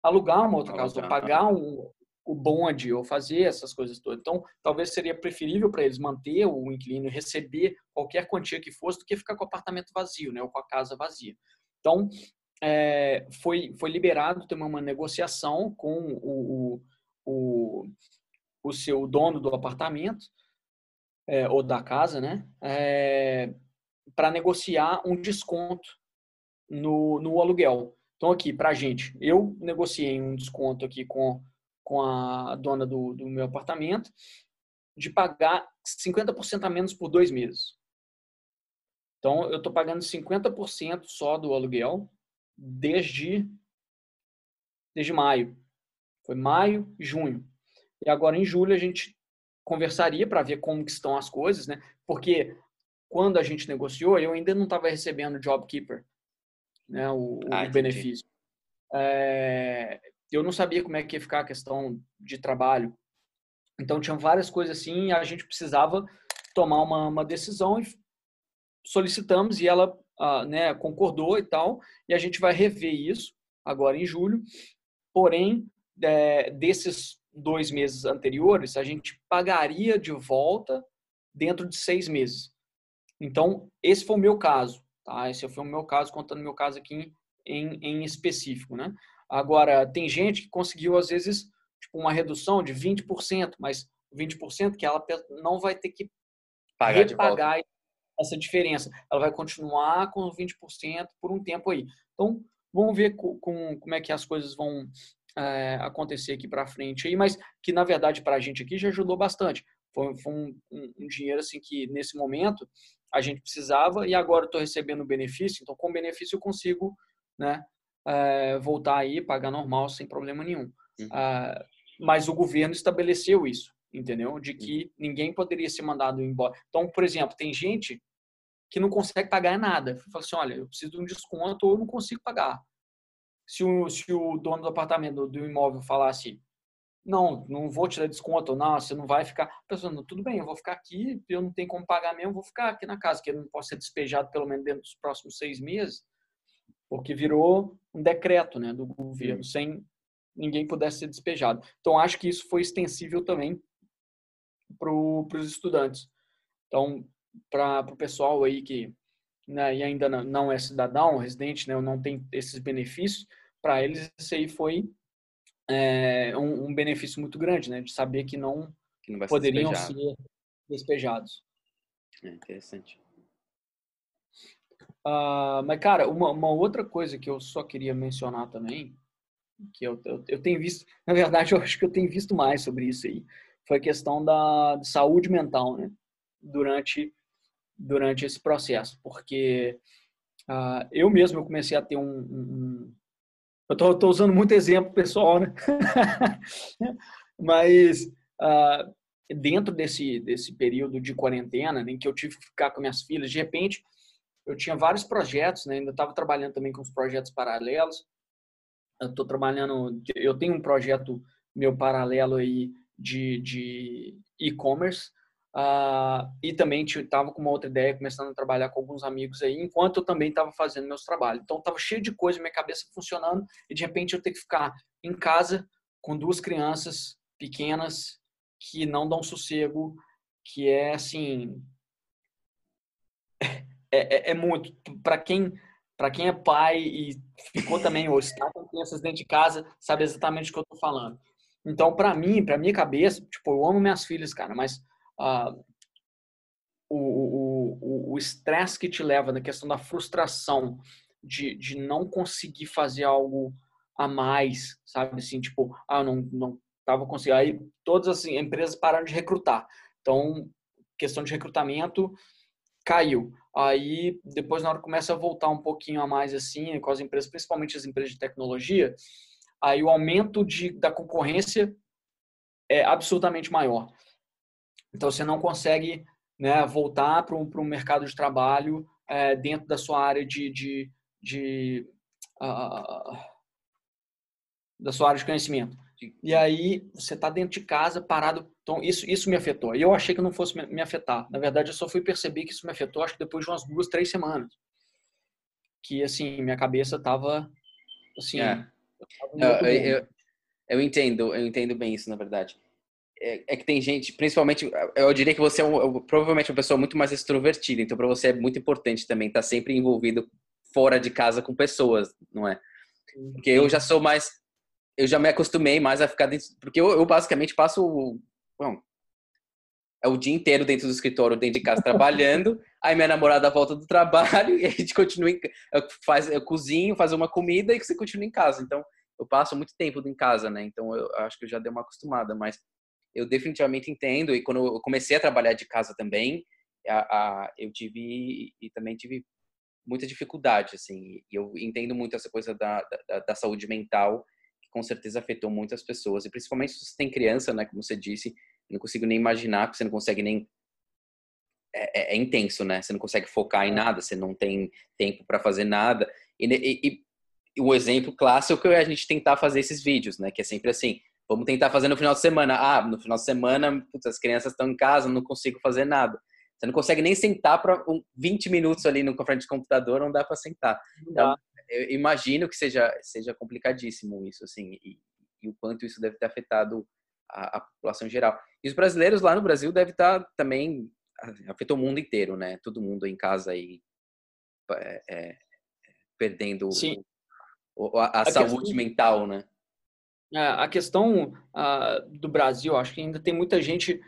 Speaker 1: alugar uma outra casa, ou pagar um, o bonde, ou fazer essas coisas todas. Então, talvez seria preferível para eles manter o inquilino e receber qualquer quantia que fosse do que ficar com o apartamento vazio, né, ou com a casa vazia. Então, é, foi, foi liberado ter uma negociação com o, o, o, seu dono do apartamento, é, ou da casa, né? É, para negociar um desconto no, no aluguel. Então, aqui, para a gente, eu negociei um desconto aqui com, com a dona do, do meu apartamento de pagar 50% a menos por dois meses. Então, eu estou pagando 50% só do aluguel desde, desde maio. Foi maio, junho. E agora em julho a gente conversaria para ver como que estão as coisas, né? Porque quando a gente negociou, eu ainda não estava recebendo o JobKeeper, né? O, ah, o benefício. É, eu não sabia como é que ia ficar a questão de trabalho. Então tinham várias coisas assim, e a gente precisava tomar uma, uma decisão e solicitamos e ela uh, né, concordou e tal, e a gente vai rever isso agora em julho. Porém, é, desses dois meses anteriores, a gente pagaria de volta dentro de seis meses. Então, esse foi o meu caso, tá? Esse foi o meu caso, contando o meu caso aqui em, em específico, né? Agora, tem gente que conseguiu, às vezes, tipo, uma redução de 20%, mas 20% que ela não vai ter que
Speaker 2: pagar repagar
Speaker 1: essa diferença. Ela vai continuar com 20% por um tempo aí. Então, vamos ver com, com como é que as coisas vão é, acontecer aqui para frente aí, mas que na verdade para a gente aqui já ajudou bastante. Foi, foi um, um, um, dinheiro assim que nesse momento a gente precisava e agora estou recebendo benefício, então com benefício eu consigo, né, é, voltar aí pagar normal sem problema nenhum. Uhum. Ah, mas o governo estabeleceu isso, entendeu? De que ninguém poderia ser mandado embora. Então, por exemplo, tem gente que não consegue pagar nada. Fala assim, olha, eu preciso de um desconto ou eu não consigo pagar. Se o, se o dono do apartamento, do imóvel falasse, não, não vou te dar desconto, não, você não vai ficar. Pensando, tudo bem, eu vou ficar aqui, eu não tenho como pagar mesmo, vou ficar aqui na casa, que eu não posso ser despejado pelo menos dentro dos próximos seis meses, porque virou um decreto né, do governo, sem ninguém pudesse ser despejado. Então, acho que isso foi extensível também para os estudantes. Então, para o pessoal aí que né, e ainda não é cidadão, residente, né, não tem esses benefícios, para eles isso aí foi é, um, um, benefício muito grande, né? De saber que não, que não poderiam ser, ser despejados.
Speaker 2: É interessante.
Speaker 1: Uh, mas, cara, uma, uma, outra coisa que eu só queria mencionar também, que eu, eu, eu, tenho visto, na verdade, eu acho que eu tenho visto mais sobre isso aí, foi a questão da saúde mental, né? Durante, durante esse processo, porque uh, eu mesmo eu comecei a ter um, um, eu estou usando muito exemplo pessoal, né? Mas uh, dentro desse, desse período de quarentena, né, em que eu tive que ficar com minhas filhas, de repente eu tinha vários projetos, né? ainda estava trabalhando também com os projetos paralelos. Eu estou trabalhando, eu tenho um projeto meu paralelo aí de, de e-commerce, Uh, e também estava com uma outra ideia, começando a trabalhar com alguns amigos aí, enquanto eu também estava fazendo meus trabalhos. Então, estava cheio de coisa, minha cabeça funcionando, e de repente eu ter que ficar em casa com duas crianças pequenas que não dão sossego, que é assim. É, é, é muito. Para quem, quem é pai e ficou também, ou está com crianças dentro de casa, sabe exatamente o que eu estou falando. Então, para mim, para minha cabeça, tipo, eu amo minhas filhas, cara, mas o estresse que te leva na questão da frustração de, de não conseguir fazer algo a mais, sabe? Assim, tipo, ah, não, não tava conseguindo. Aí todas as assim, empresas pararam de recrutar. Então, questão de recrutamento caiu. Aí, depois, na hora começa a voltar um pouquinho a mais, assim, com as empresas, principalmente as empresas de tecnologia, aí o aumento de, da concorrência é absolutamente maior. Então, você não consegue né, voltar para um mercado de trabalho é, dentro da sua área de, de, de uh, da sua área de conhecimento. E aí você está dentro de casa, parado. Então, isso, isso me afetou. E eu achei que não fosse me afetar. Na verdade, eu só fui perceber que isso me afetou, acho que depois de umas duas, três semanas. Que, assim, minha cabeça estava, assim...
Speaker 2: É. Eu, eu, eu, entendo, eu entendo bem isso, na verdade é, é, que tem gente, principalmente, eu diria que você é um, provavelmente uma pessoa muito mais extrovertida, então para você é muito importante também estar tá sempre envolvido fora de casa com pessoas, não é? Porque eu já sou mais, eu já me acostumei mais a ficar dentro, porque eu, eu basicamente passo, bom, é o dia inteiro dentro do escritório, dentro de casa trabalhando, aí minha namorada volta do trabalho e a gente continua, em, eu, faz, eu cozinho, faz uma comida e você continua em casa, então eu passo muito tempo em casa, né? Então eu acho que eu já dei uma acostumada, mas eu definitivamente entendo. E quando eu comecei a trabalhar de casa também, a, a, eu tive e também tive muita dificuldade, assim. E eu entendo muito essa coisa da, da, da, saúde mental, que com certeza afetou muitas pessoas. E principalmente se você tem criança, né? Como você disse, eu não consigo nem imaginar, porque você não consegue nem é, é, é intenso, né? Você não consegue focar em é. nada, você não tem tempo para fazer nada. E, e, e, o exemplo clássico é a gente tentar fazer esses vídeos, né? Que é sempre assim, Vamos tentar fazer no final de semana. Ah, no final de semana, putz, as crianças estão em casa, não consigo fazer nada. Você não consegue nem sentar para um, 20 minutos ali no frente do computador, não dá para sentar. Então, eu imagino que seja, seja complicadíssimo isso, assim, e, e o quanto isso deve ter afetado a, a, população geral. E os brasileiros lá no Brasil deve estar tá também, afetou o mundo inteiro, né? Todo mundo em casa aí é, é, perdendo o, a, a, saúde mental, né?
Speaker 1: É, a questão uh, do Brasil, acho que ainda tem muita gente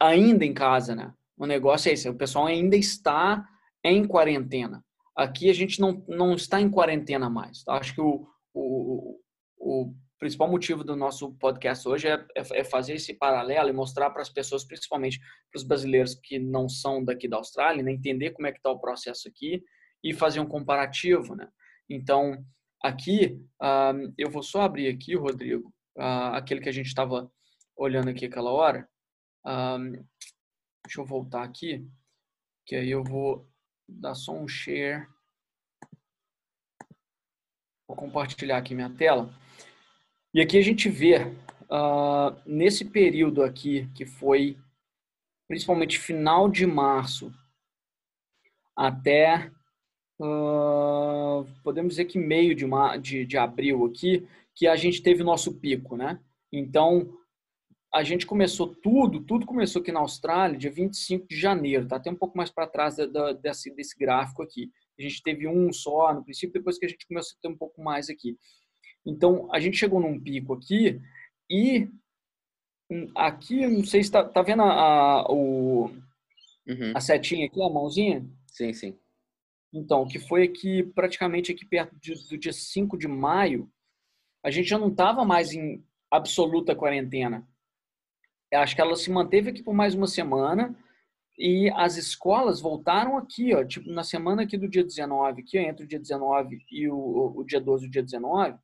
Speaker 1: ainda em casa, né? O negócio é esse, o pessoal ainda está em quarentena. Aqui a gente não, não está em quarentena mais. Tá? Acho que o, o, o principal motivo do nosso podcast hoje é, é, é fazer esse paralelo e mostrar para as pessoas, principalmente para os brasileiros que não são daqui da Austrália, né? entender como é que está o processo aqui e fazer um comparativo, né? Então, Aqui, uh, eu vou só abrir aqui, Rodrigo, uh, aquele que a gente estava olhando aqui aquela hora. Uh, deixa eu voltar aqui, que aí eu vou dar só um share. Vou compartilhar aqui minha tela. E aqui a gente vê uh, nesse período aqui, que foi principalmente final de março até, uh, podemos dizer que meio de, de, de abril aqui, que a gente teve o nosso pico, né? Então, a gente começou tudo, tudo começou aqui na Austrália dia 25 de janeiro, tá até um pouco mais para trás da, da, desse, desse gráfico aqui. A gente teve um só no princípio, depois que a gente começou a ter um pouco mais aqui. Então, a gente chegou num pico aqui e hum, aqui, não sei se está tá vendo a, a, o, uhum. a setinha aqui, a mãozinha?
Speaker 2: Sim, sim.
Speaker 1: Então, que foi aqui, praticamente aqui perto do dia 5 de maio, a gente já não estava mais em absoluta quarentena. Acho que ela se manteve aqui por mais uma semana e as escolas voltaram aqui, ó, tipo, na semana aqui do dia 19, aqui, ó, entre o dia 19 e o, o dia 12 e o dia 19,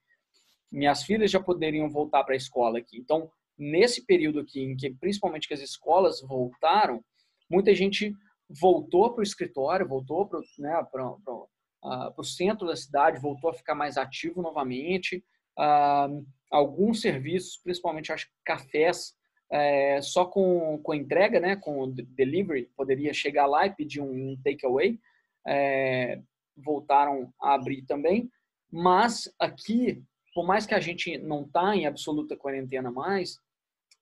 Speaker 1: minhas filhas já poderiam voltar para a escola aqui. Então, nesse período aqui, em que principalmente que as escolas voltaram, muita gente voltou para o escritório, voltou para né, uh, o centro da cidade, voltou a ficar mais ativo novamente. Uh, alguns serviços, principalmente acho cafés, é, só com, com entrega, né, com delivery, poderia chegar lá e pedir um, takeaway, é, voltaram a abrir também. Mas aqui, por mais que a gente não está em absoluta quarentena mais,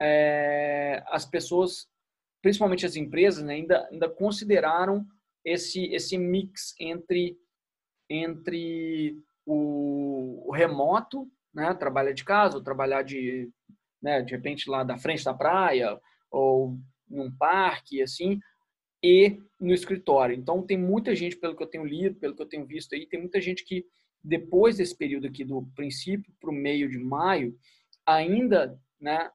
Speaker 1: é, as pessoas, principalmente as empresas, né, ainda, ainda consideraram esse, esse mix entre, entre o, o remoto, né, trabalhar de casa ou trabalhar de né, de repente lá da frente da praia ou num parque, assim, e no escritório. Então, tem muita gente, pelo que eu tenho lido, pelo que eu tenho visto aí, tem muita gente que, depois desse período aqui, do princípio para o meio de maio, ainda né,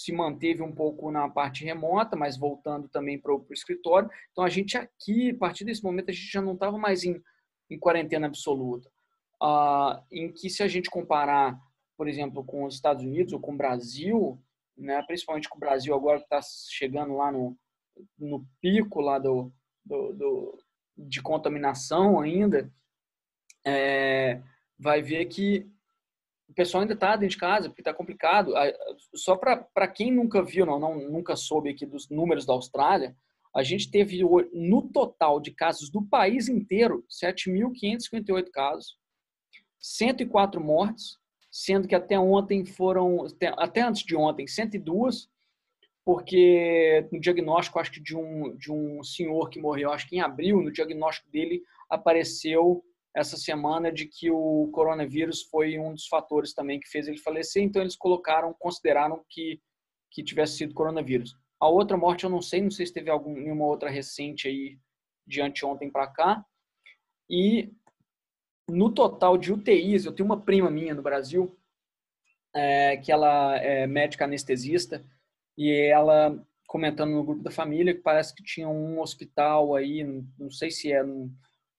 Speaker 1: se manteve um pouco na parte remota, mas voltando também para o escritório. Então, a gente aqui, a partir desse momento, a gente já não estava mais em, em quarentena absoluta. Uh, em que, se a gente comparar por exemplo, com os Estados Unidos ou com o Brasil, né, principalmente com o Brasil agora que está chegando lá no, no pico lá do, do, do de contaminação ainda, é, vai ver que o pessoal ainda está dentro de casa, porque está complicado. Só para quem nunca viu, não, não, nunca soube aqui dos números da Austrália, a gente teve no total de casos do país inteiro 7.558 casos, 104 mortes, sendo que até ontem foram, até antes de ontem, 102, porque no diagnóstico, acho que de um, de um senhor que morreu, acho que em abril, no diagnóstico dele apareceu essa semana de que o coronavírus foi um dos fatores também que fez ele falecer, então eles colocaram, consideraram que, que tivesse sido coronavírus. A outra morte eu não sei, não sei se teve alguma outra recente aí de anteontem para cá. E no total de UTIs, eu tenho uma prima minha no Brasil, é, que ela é médica anestesista, e ela comentando no grupo da família que parece que tinha um hospital aí, não sei se é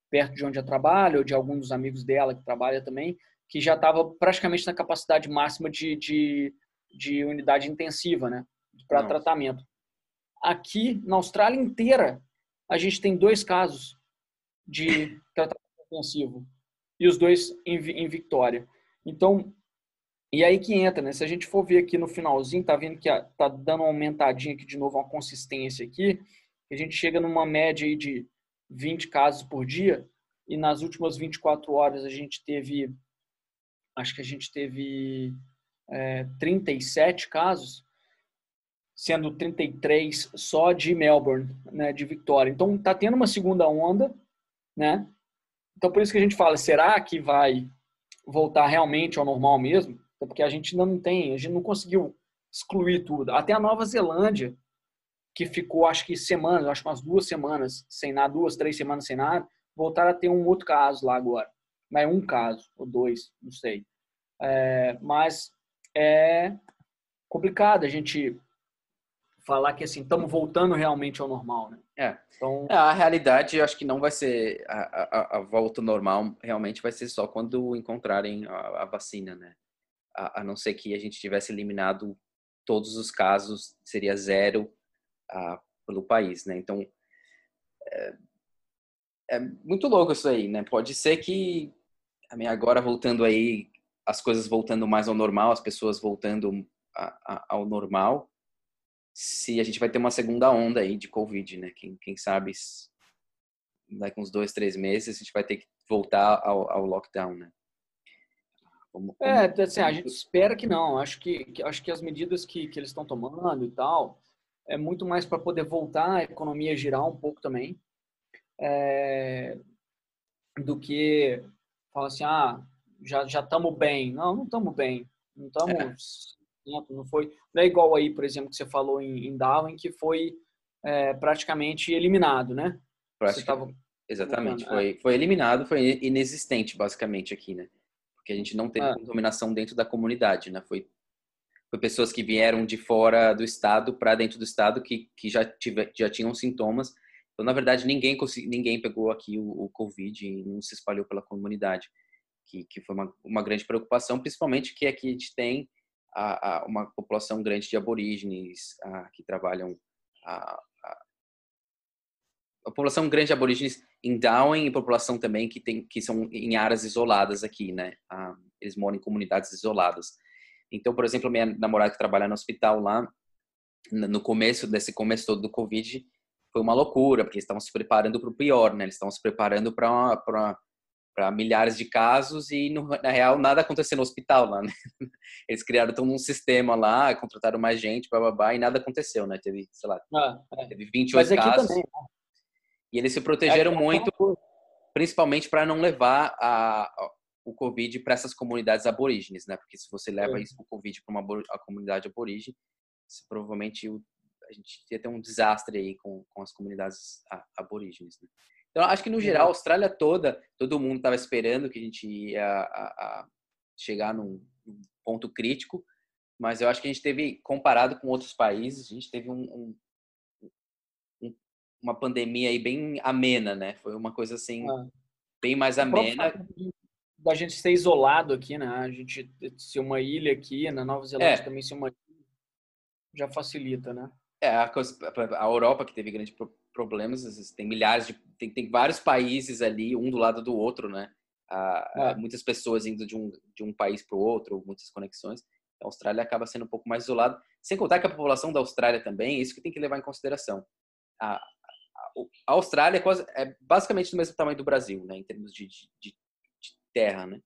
Speaker 1: perto de onde ela trabalha ou de algum dos amigos dela que trabalha também, que já estava praticamente na capacidade máxima de, de, de unidade intensiva, né, para tratamento. Aqui na Austrália inteira a gente tem dois casos de tratamento intensivo e os dois em, em Vitória. Então, e aí que entra, né? Se a gente for ver aqui no finalzinho, tá vendo que tá dando uma aumentadinha aqui de novo, uma consistência aqui, a gente chega numa média aí de 20 casos por dia, e nas últimas 24 horas a gente teve, acho que a gente teve é, 37 casos, sendo 33 só de Melbourne, né, de Vitória. Então tá tendo uma segunda onda, né? Então, por isso que a gente fala, será que vai voltar realmente ao normal mesmo? Porque a gente ainda não tem, a gente não conseguiu excluir tudo. Até a Nova Zelândia, que ficou, acho que semanas, acho que umas duas semanas sem nada, duas, três semanas sem nada, voltaram a ter um outro caso lá agora. Mas um caso, ou dois, não sei. É, mas é complicado a gente falar que assim estamos voltando realmente ao normal, né?
Speaker 2: É. Então é, a realidade, eu acho que não vai ser a, a, a, volta normal. Realmente vai ser só quando encontrarem a, a vacina, né? A, não ser que a gente tivesse eliminado todos os casos, seria zero pelo país, né? Então é, é muito louco isso aí, né? Pode ser que agora voltando aí as coisas voltando mais ao normal, as pessoas voltando a, a, ao normal, se a gente vai ter uma segunda onda aí de Covid, né? Quem, quem sabe daqui uns dois, três meses a gente vai ter que voltar ao, ao lockdown, né?
Speaker 1: Como, como... É, assim, a gente espera que não. Acho que, acho que as medidas que, que eles estão tomando e tal é muito mais para poder voltar a economia girar um pouco também, é, do que falar assim, ah, já já estamos bem. Não, não estamos bem. Não estamos. É. Não foi. Não é igual aí, por exemplo, que você falou em, em Darwin, que foi é, praticamente eliminado, né?
Speaker 2: Praticamente. Exatamente. Foi, é. foi eliminado, foi inexistente, basicamente, aqui, né? Porque a gente não teve é. contaminação dentro da comunidade, né? Foi, foi pessoas que vieram de fora do estado para dentro do estado que, que já, tive, já tinham sintomas. Então, na verdade, ninguém, ninguém pegou aqui o, o Covid e não se espalhou pela comunidade que, que foi uma, uma grande preocupação, principalmente que aqui a gente tem a, a, uma população grande de aborígenes a, que trabalham a, a, população grande de aborígenes em Darwin e população também que tem que são em áreas isoladas aqui, né? eles moram em comunidades isoladas. Então, por exemplo, minha namorada que trabalha no hospital lá, no começo desse começo todo do Covid, foi uma loucura, porque eles estavam se preparando para o pior, né? Eles estavam se preparando para para milhares de casos e no, na real nada aconteceu no hospital lá, né? Eles criaram todo um sistema lá, contrataram mais gente, babá, e nada aconteceu, né? Teve, sei lá, ah, é. teve 28 casos. Também. Né? E eles se protegeram é, muito, principalmente para não levar a, a, o Covid para essas comunidades aborígenes, né? Porque se você leva é. isso o Covid para uma a comunidade aborígene, provavelmente a gente ia ter um desastre aí com, com as comunidades aborígenes, né? Então, acho que no geral, a Austrália toda, todo mundo estava esperando que a gente ia a, a chegar num, num, ponto crítico, mas eu acho que a gente teve, comparado com outros países, a gente teve um, um, um, uma pandemia aí bem amena, né? Foi uma coisa assim, ah. bem mais amena.
Speaker 1: Da gente ser isolado aqui, né? A gente ser uma ilha aqui, na Nova Zelândia é. também ser uma ilha, já facilita, né?
Speaker 2: É, a, a Europa que teve grande problemas, tem milhares de tem, tem vários países ali, um do lado do outro, né? Ah, é. Muitas pessoas indo de um, de um país para o outro, muitas conexões. A Austrália acaba sendo um pouco mais isolada. Sem contar que a população da Austrália também, isso que tem que levar em consideração. A, a, a Austrália é, quase, é, basicamente do mesmo tamanho do Brasil, né? Em termos de, de, de terra, né?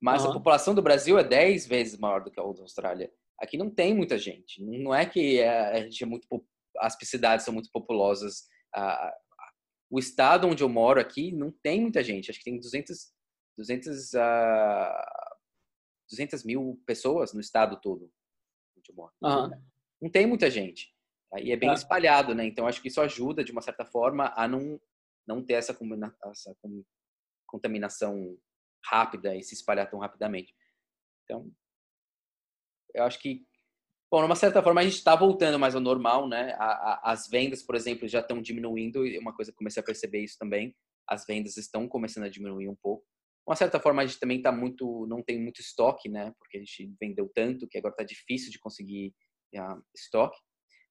Speaker 2: Mas uhum. a população do Brasil é 10 vezes maior do que a da Austrália. Aqui não tem muita gente. Não é que é, a gente é muito as cidades são muito populosas. o estado onde eu moro aqui não tem muita gente. Acho que tem 200, 200, uh, 200 mil pessoas no estado todo onde eu moro. Uhum. Não tem muita gente. Aí é bem ah. espalhado, né? Então acho que isso ajuda de uma certa forma a não não ter essa, essa contaminação rápida e se espalhar tão rapidamente. Então, eu acho que Bom, numa certa forma a gente está voltando mais ao normal, né? A, a, as vendas, por exemplo, já estão diminuindo e uma coisa que comecei a perceber isso também. As vendas estão começando a diminuir um pouco. De uma certa forma a gente também está muito, não tem muito estoque, né? Porque a gente vendeu tanto que agora está difícil de conseguir uh, estoque.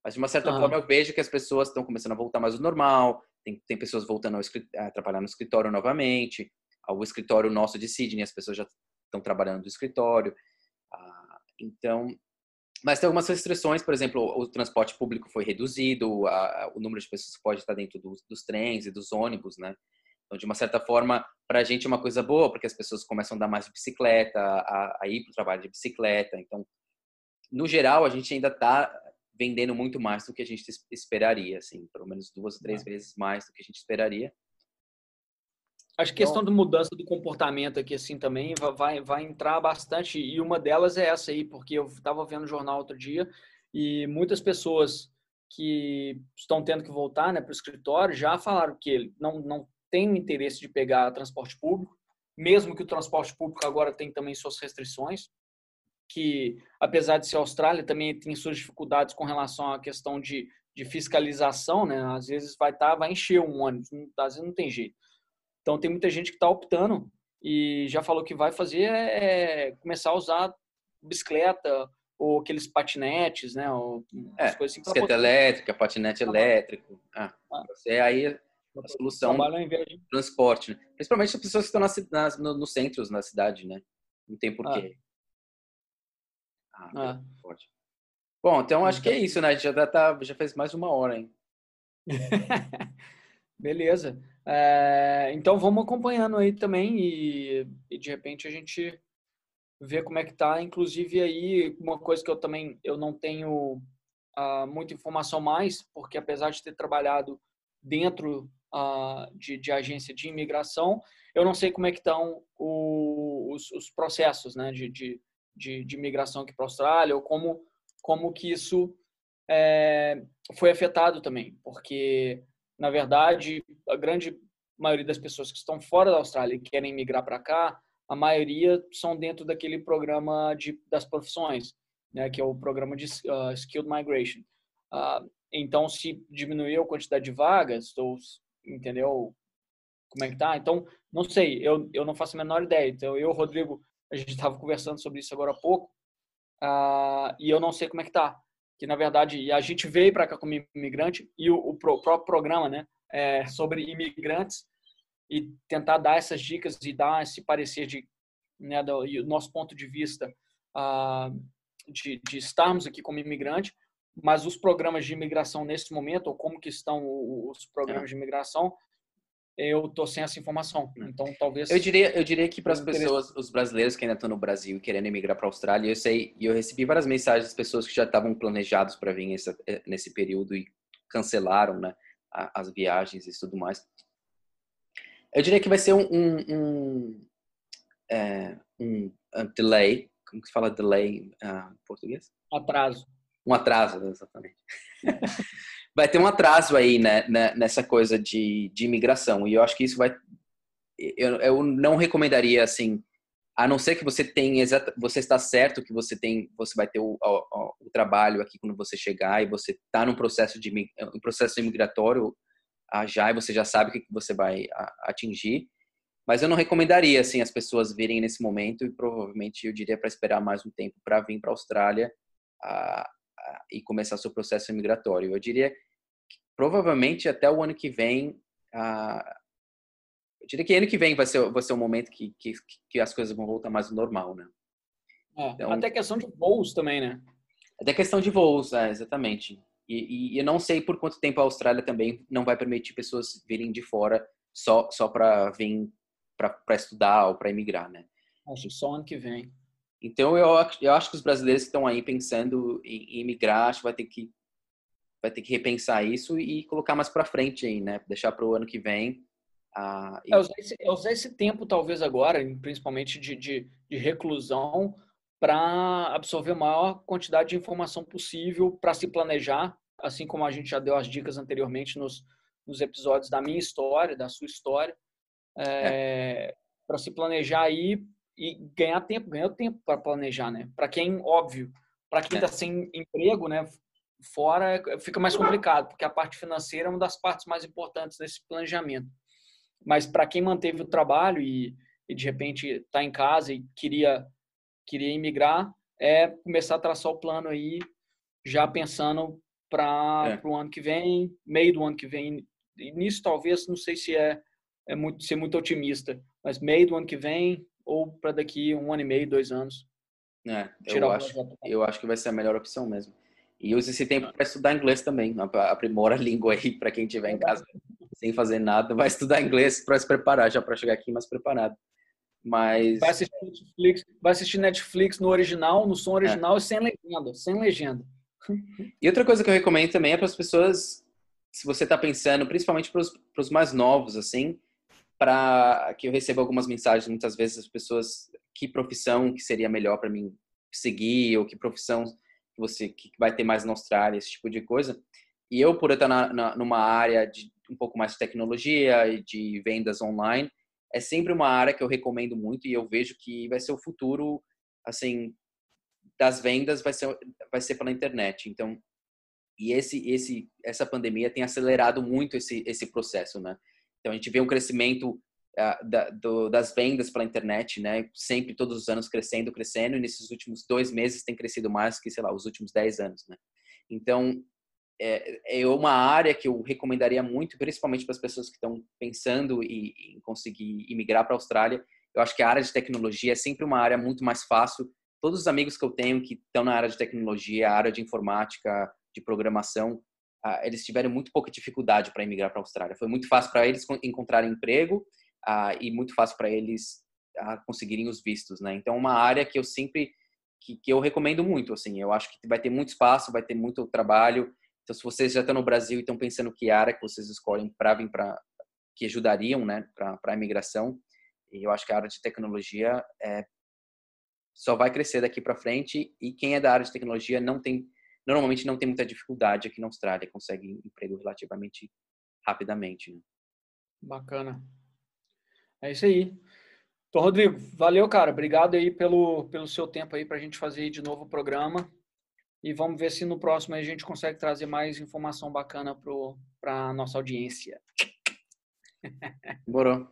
Speaker 2: Mas de uma certa ah. forma eu vejo que as pessoas estão começando a voltar mais ao normal. Tem, tem pessoas voltando a trabalhar no escritório novamente. O escritório nosso de Sydney, as pessoas já estão trabalhando no escritório. Uh, então mas tem algumas restrições, por exemplo, o transporte público foi reduzido, a, o número de pessoas que pode estar dentro dos, dos trens e dos ônibus, né? Então, de uma certa forma, para a gente é uma coisa boa, porque as pessoas começam a andar mais de bicicleta, a, a ir para o trabalho de bicicleta. Então, no geral, a gente ainda está vendendo muito mais do que a gente esperaria, assim, pelo menos duas ou três vezes mais do que a gente esperaria.
Speaker 1: Acho que a questão da mudança do comportamento aqui, assim, também vai, vai entrar bastante. E uma delas é essa aí, porque eu estava vendo o jornal outro dia e muitas pessoas que estão tendo que voltar né, para o escritório já falaram que não, não tem o interesse de pegar transporte público, mesmo que o transporte público agora tem também suas restrições, que apesar de ser Austrália, também tem suas dificuldades com relação à questão de, de fiscalização, né? Às vezes vai estar, tá, vai encher um ônibus, às vezes não tem jeito. Então tem muita gente que está optando e já falou que vai fazer é, é começar a usar bicicleta ou aqueles patinetes, né? Ou
Speaker 2: é, coisas assim bicicleta elétrica, patinete elétrico. Ah, ah. É aí a solução de transporte, né? principalmente as pessoas que estão nas, nas, nos centros na cidade, né? Não tem porquê. Ah, ah forte. Bom, então acho que é isso, né? Já tá, já fez mais de uma hora, hein?
Speaker 1: Beleza. É, então vamos acompanhando aí também e, e, de repente a gente vê como é que tá. Inclusive aí uma coisa que eu também eu não tenho uh, muita informação mais, porque apesar de ter trabalhado dentro uh, de, de, agência de imigração, eu não sei como é que estão os, os, processos né, de, de, de, de imigração aqui para a Austrália ou como, como que isso é, foi afetado também, porque na verdade a grande maioria das pessoas que estão fora da Austrália e querem migrar para cá, a maioria são dentro daquele programa de, das profissões né, que é o programa de uh, Skilled Migration. Uh, então, se diminuiu a quantidade de vagas, ou, entendeu como é que tá? Então, não sei, eu, eu não faço a menor ideia. Então, eu Rodrigo, a gente estava conversando sobre isso agora há pouco, uh, e eu não sei como é que tá. Que, na verdade, a gente veio para cá como imigrante, e o, o, próprio programa, né, é sobre imigrantes, e tentar dar essas dicas e dar esse parecer de, né, do, nosso ponto de vista uh, de, de estarmos aqui como imigrante, mas os programas de imigração nesse momento, ou como que estão os programas é. de imigração, eu tô sem essa informação. É. Então, talvez.
Speaker 2: Eu diria, eu diria que para as pessoas, os brasileiros que ainda estão no Brasil querendo emigrar para a Austrália, eu sei, e eu recebi várias mensagens das pessoas que já estavam planejados para vir eh, nesse período e cancelaram, né, as viagens e tudo mais. Eu diria que vai ser um, um, um, é, um delay como que fala delay uh, em português?
Speaker 1: Atraso.
Speaker 2: Um atraso, exatamente. vai ter um atraso aí, né, né, nessa coisa de, de imigração. E eu acho que isso vai. Eu, eu não recomendaria, assim, a não ser que você tenha você está certo que você tem você vai ter o, o, o trabalho aqui quando você chegar e você está num processo de um processo imigratório já e você já sabe o que você vai atingir mas eu não recomendaria assim as pessoas virem nesse momento e provavelmente eu diria para esperar mais um tempo para vir para a Austrália e começar seu processo migratório. Eu diria provavelmente até o ano que vem, eu diria que ano que vem vai ser, vai ser um momento que, que, que as coisas vão voltar mais ao normal, né?
Speaker 1: É, então, até questão de voos também, né?
Speaker 2: Até questão de voos, é, exatamente. E, e, eu não sei por quanto tempo a Austrália também não vai permitir pessoas virem de fora só, só para vir para estudar ou para emigrar, né?
Speaker 1: Acho que só ano que vem.
Speaker 2: Então eu, eu acho que os brasileiros que estão aí pensando em, em emigrar, acho que vai ter que vai ter que repensar isso e colocar mais para frente aí, né? Deixar para o ano que vem.
Speaker 1: Ah, e... é, usar esse, é usar esse tempo talvez agora, principalmente de, de, de reclusão, para absorver a maior quantidade de informação possível para se planejar, assim como a gente já deu as dicas anteriormente nos, nos episódios da minha história, da sua história é, é. para se planejar aí e ganhar tempo, ganhar tempo para planejar, né? Para quem, óbvio, para quem está é. sem emprego, né? Fora fica mais complicado, porque a parte financeira é uma das partes mais importantes desse planejamento. Mas para quem manteve o trabalho e, e de repente está em casa e queria queria imigrar, é começar a traçar o plano aí, já pensando para é. o ano que vem, meio do ano que vem. Nisso talvez, não sei se é é muito, ser muito otimista, mas meio do ano que vem ou para daqui um ano e meio, dois anos.
Speaker 2: É, eu acho, eu acho que vai ser a melhor opção mesmo. E use esse tempo para estudar inglês também. Aprimora a língua aí para quem estiver em casa sem fazer nada. Vai estudar inglês para se preparar já para chegar aqui mais preparado. Mas
Speaker 1: vai assistir Netflix, vai assistir Netflix no original, no som original é. e sem legenda, sem legenda.
Speaker 2: E outra coisa que eu recomendo também é para as pessoas, se você está pensando, principalmente para os mais novos, assim, para que eu receba algumas mensagens muitas vezes das pessoas que profissão que seria melhor para mim seguir ou que profissão que você que vai ter mais na Austrália esse tipo de coisa. E eu por estar na, na, numa área de um pouco mais de tecnologia e de vendas online é sempre uma área que eu recomendo muito e eu vejo que vai ser o futuro assim das vendas vai ser vai ser pela internet. Então e esse esse essa pandemia tem acelerado muito esse esse processo né? Então a gente vê um crescimento da, do, das vendas pela internet, né? Sempre todos os anos crescendo, crescendo. E nesses últimos dois meses tem crescido mais que, sei lá, os últimos dez anos, né? Então é, é uma área que eu recomendaria muito, principalmente para as pessoas que estão pensando em, em conseguir imigrar para a Austrália. Eu acho que a área de tecnologia é sempre uma área muito mais fácil. Todos os amigos que eu tenho que estão na área de tecnologia, área de informática, de programação, eles tiveram muito pouca dificuldade para emigrar para a Austrália. Foi muito fácil para eles encontrarem emprego uh, e muito fácil para eles uh, conseguirem os vistos, né? Então, uma área que eu sempre que, que, eu recomendo muito, assim. Eu acho que vai ter muito espaço, vai ter muito trabalho. Então, se vocês já estão no Brasil e estão pensando que área que vocês escolhem para vir para que ajudariam, né, para a imigração, e eu acho que a área de tecnologia é só vai crescer daqui para frente e quem é da área de tecnologia não tem normalmente não tem muita dificuldade aqui na Austrália, consegue emprego relativamente rapidamente. Né?
Speaker 1: Bacana. É isso aí. Então, Rodrigo, valeu, cara. Obrigado aí pelo, pelo seu tempo aí para a gente fazer de novo o programa. E vamos ver se no próximo a gente consegue trazer mais informação bacana para a nossa audiência.
Speaker 2: Demorou.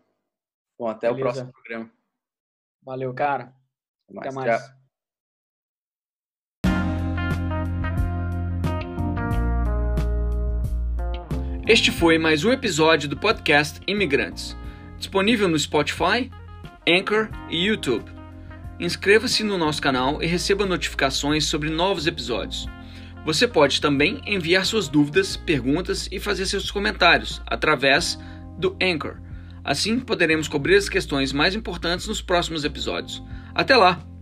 Speaker 2: Bom, até Beleza. o próximo programa.
Speaker 1: Valeu, cara. Até mais. Até mais. Tchau. Este foi mais um episódio do podcast Imigrantes, disponível no Spotify, Anchor e YouTube. Inscreva-se no nosso canal e receba notificações sobre novos episódios. Você pode também enviar suas dúvidas, perguntas e fazer seus comentários através do Anchor. Assim poderemos cobrir as questões mais importantes nos próximos episódios. Até lá!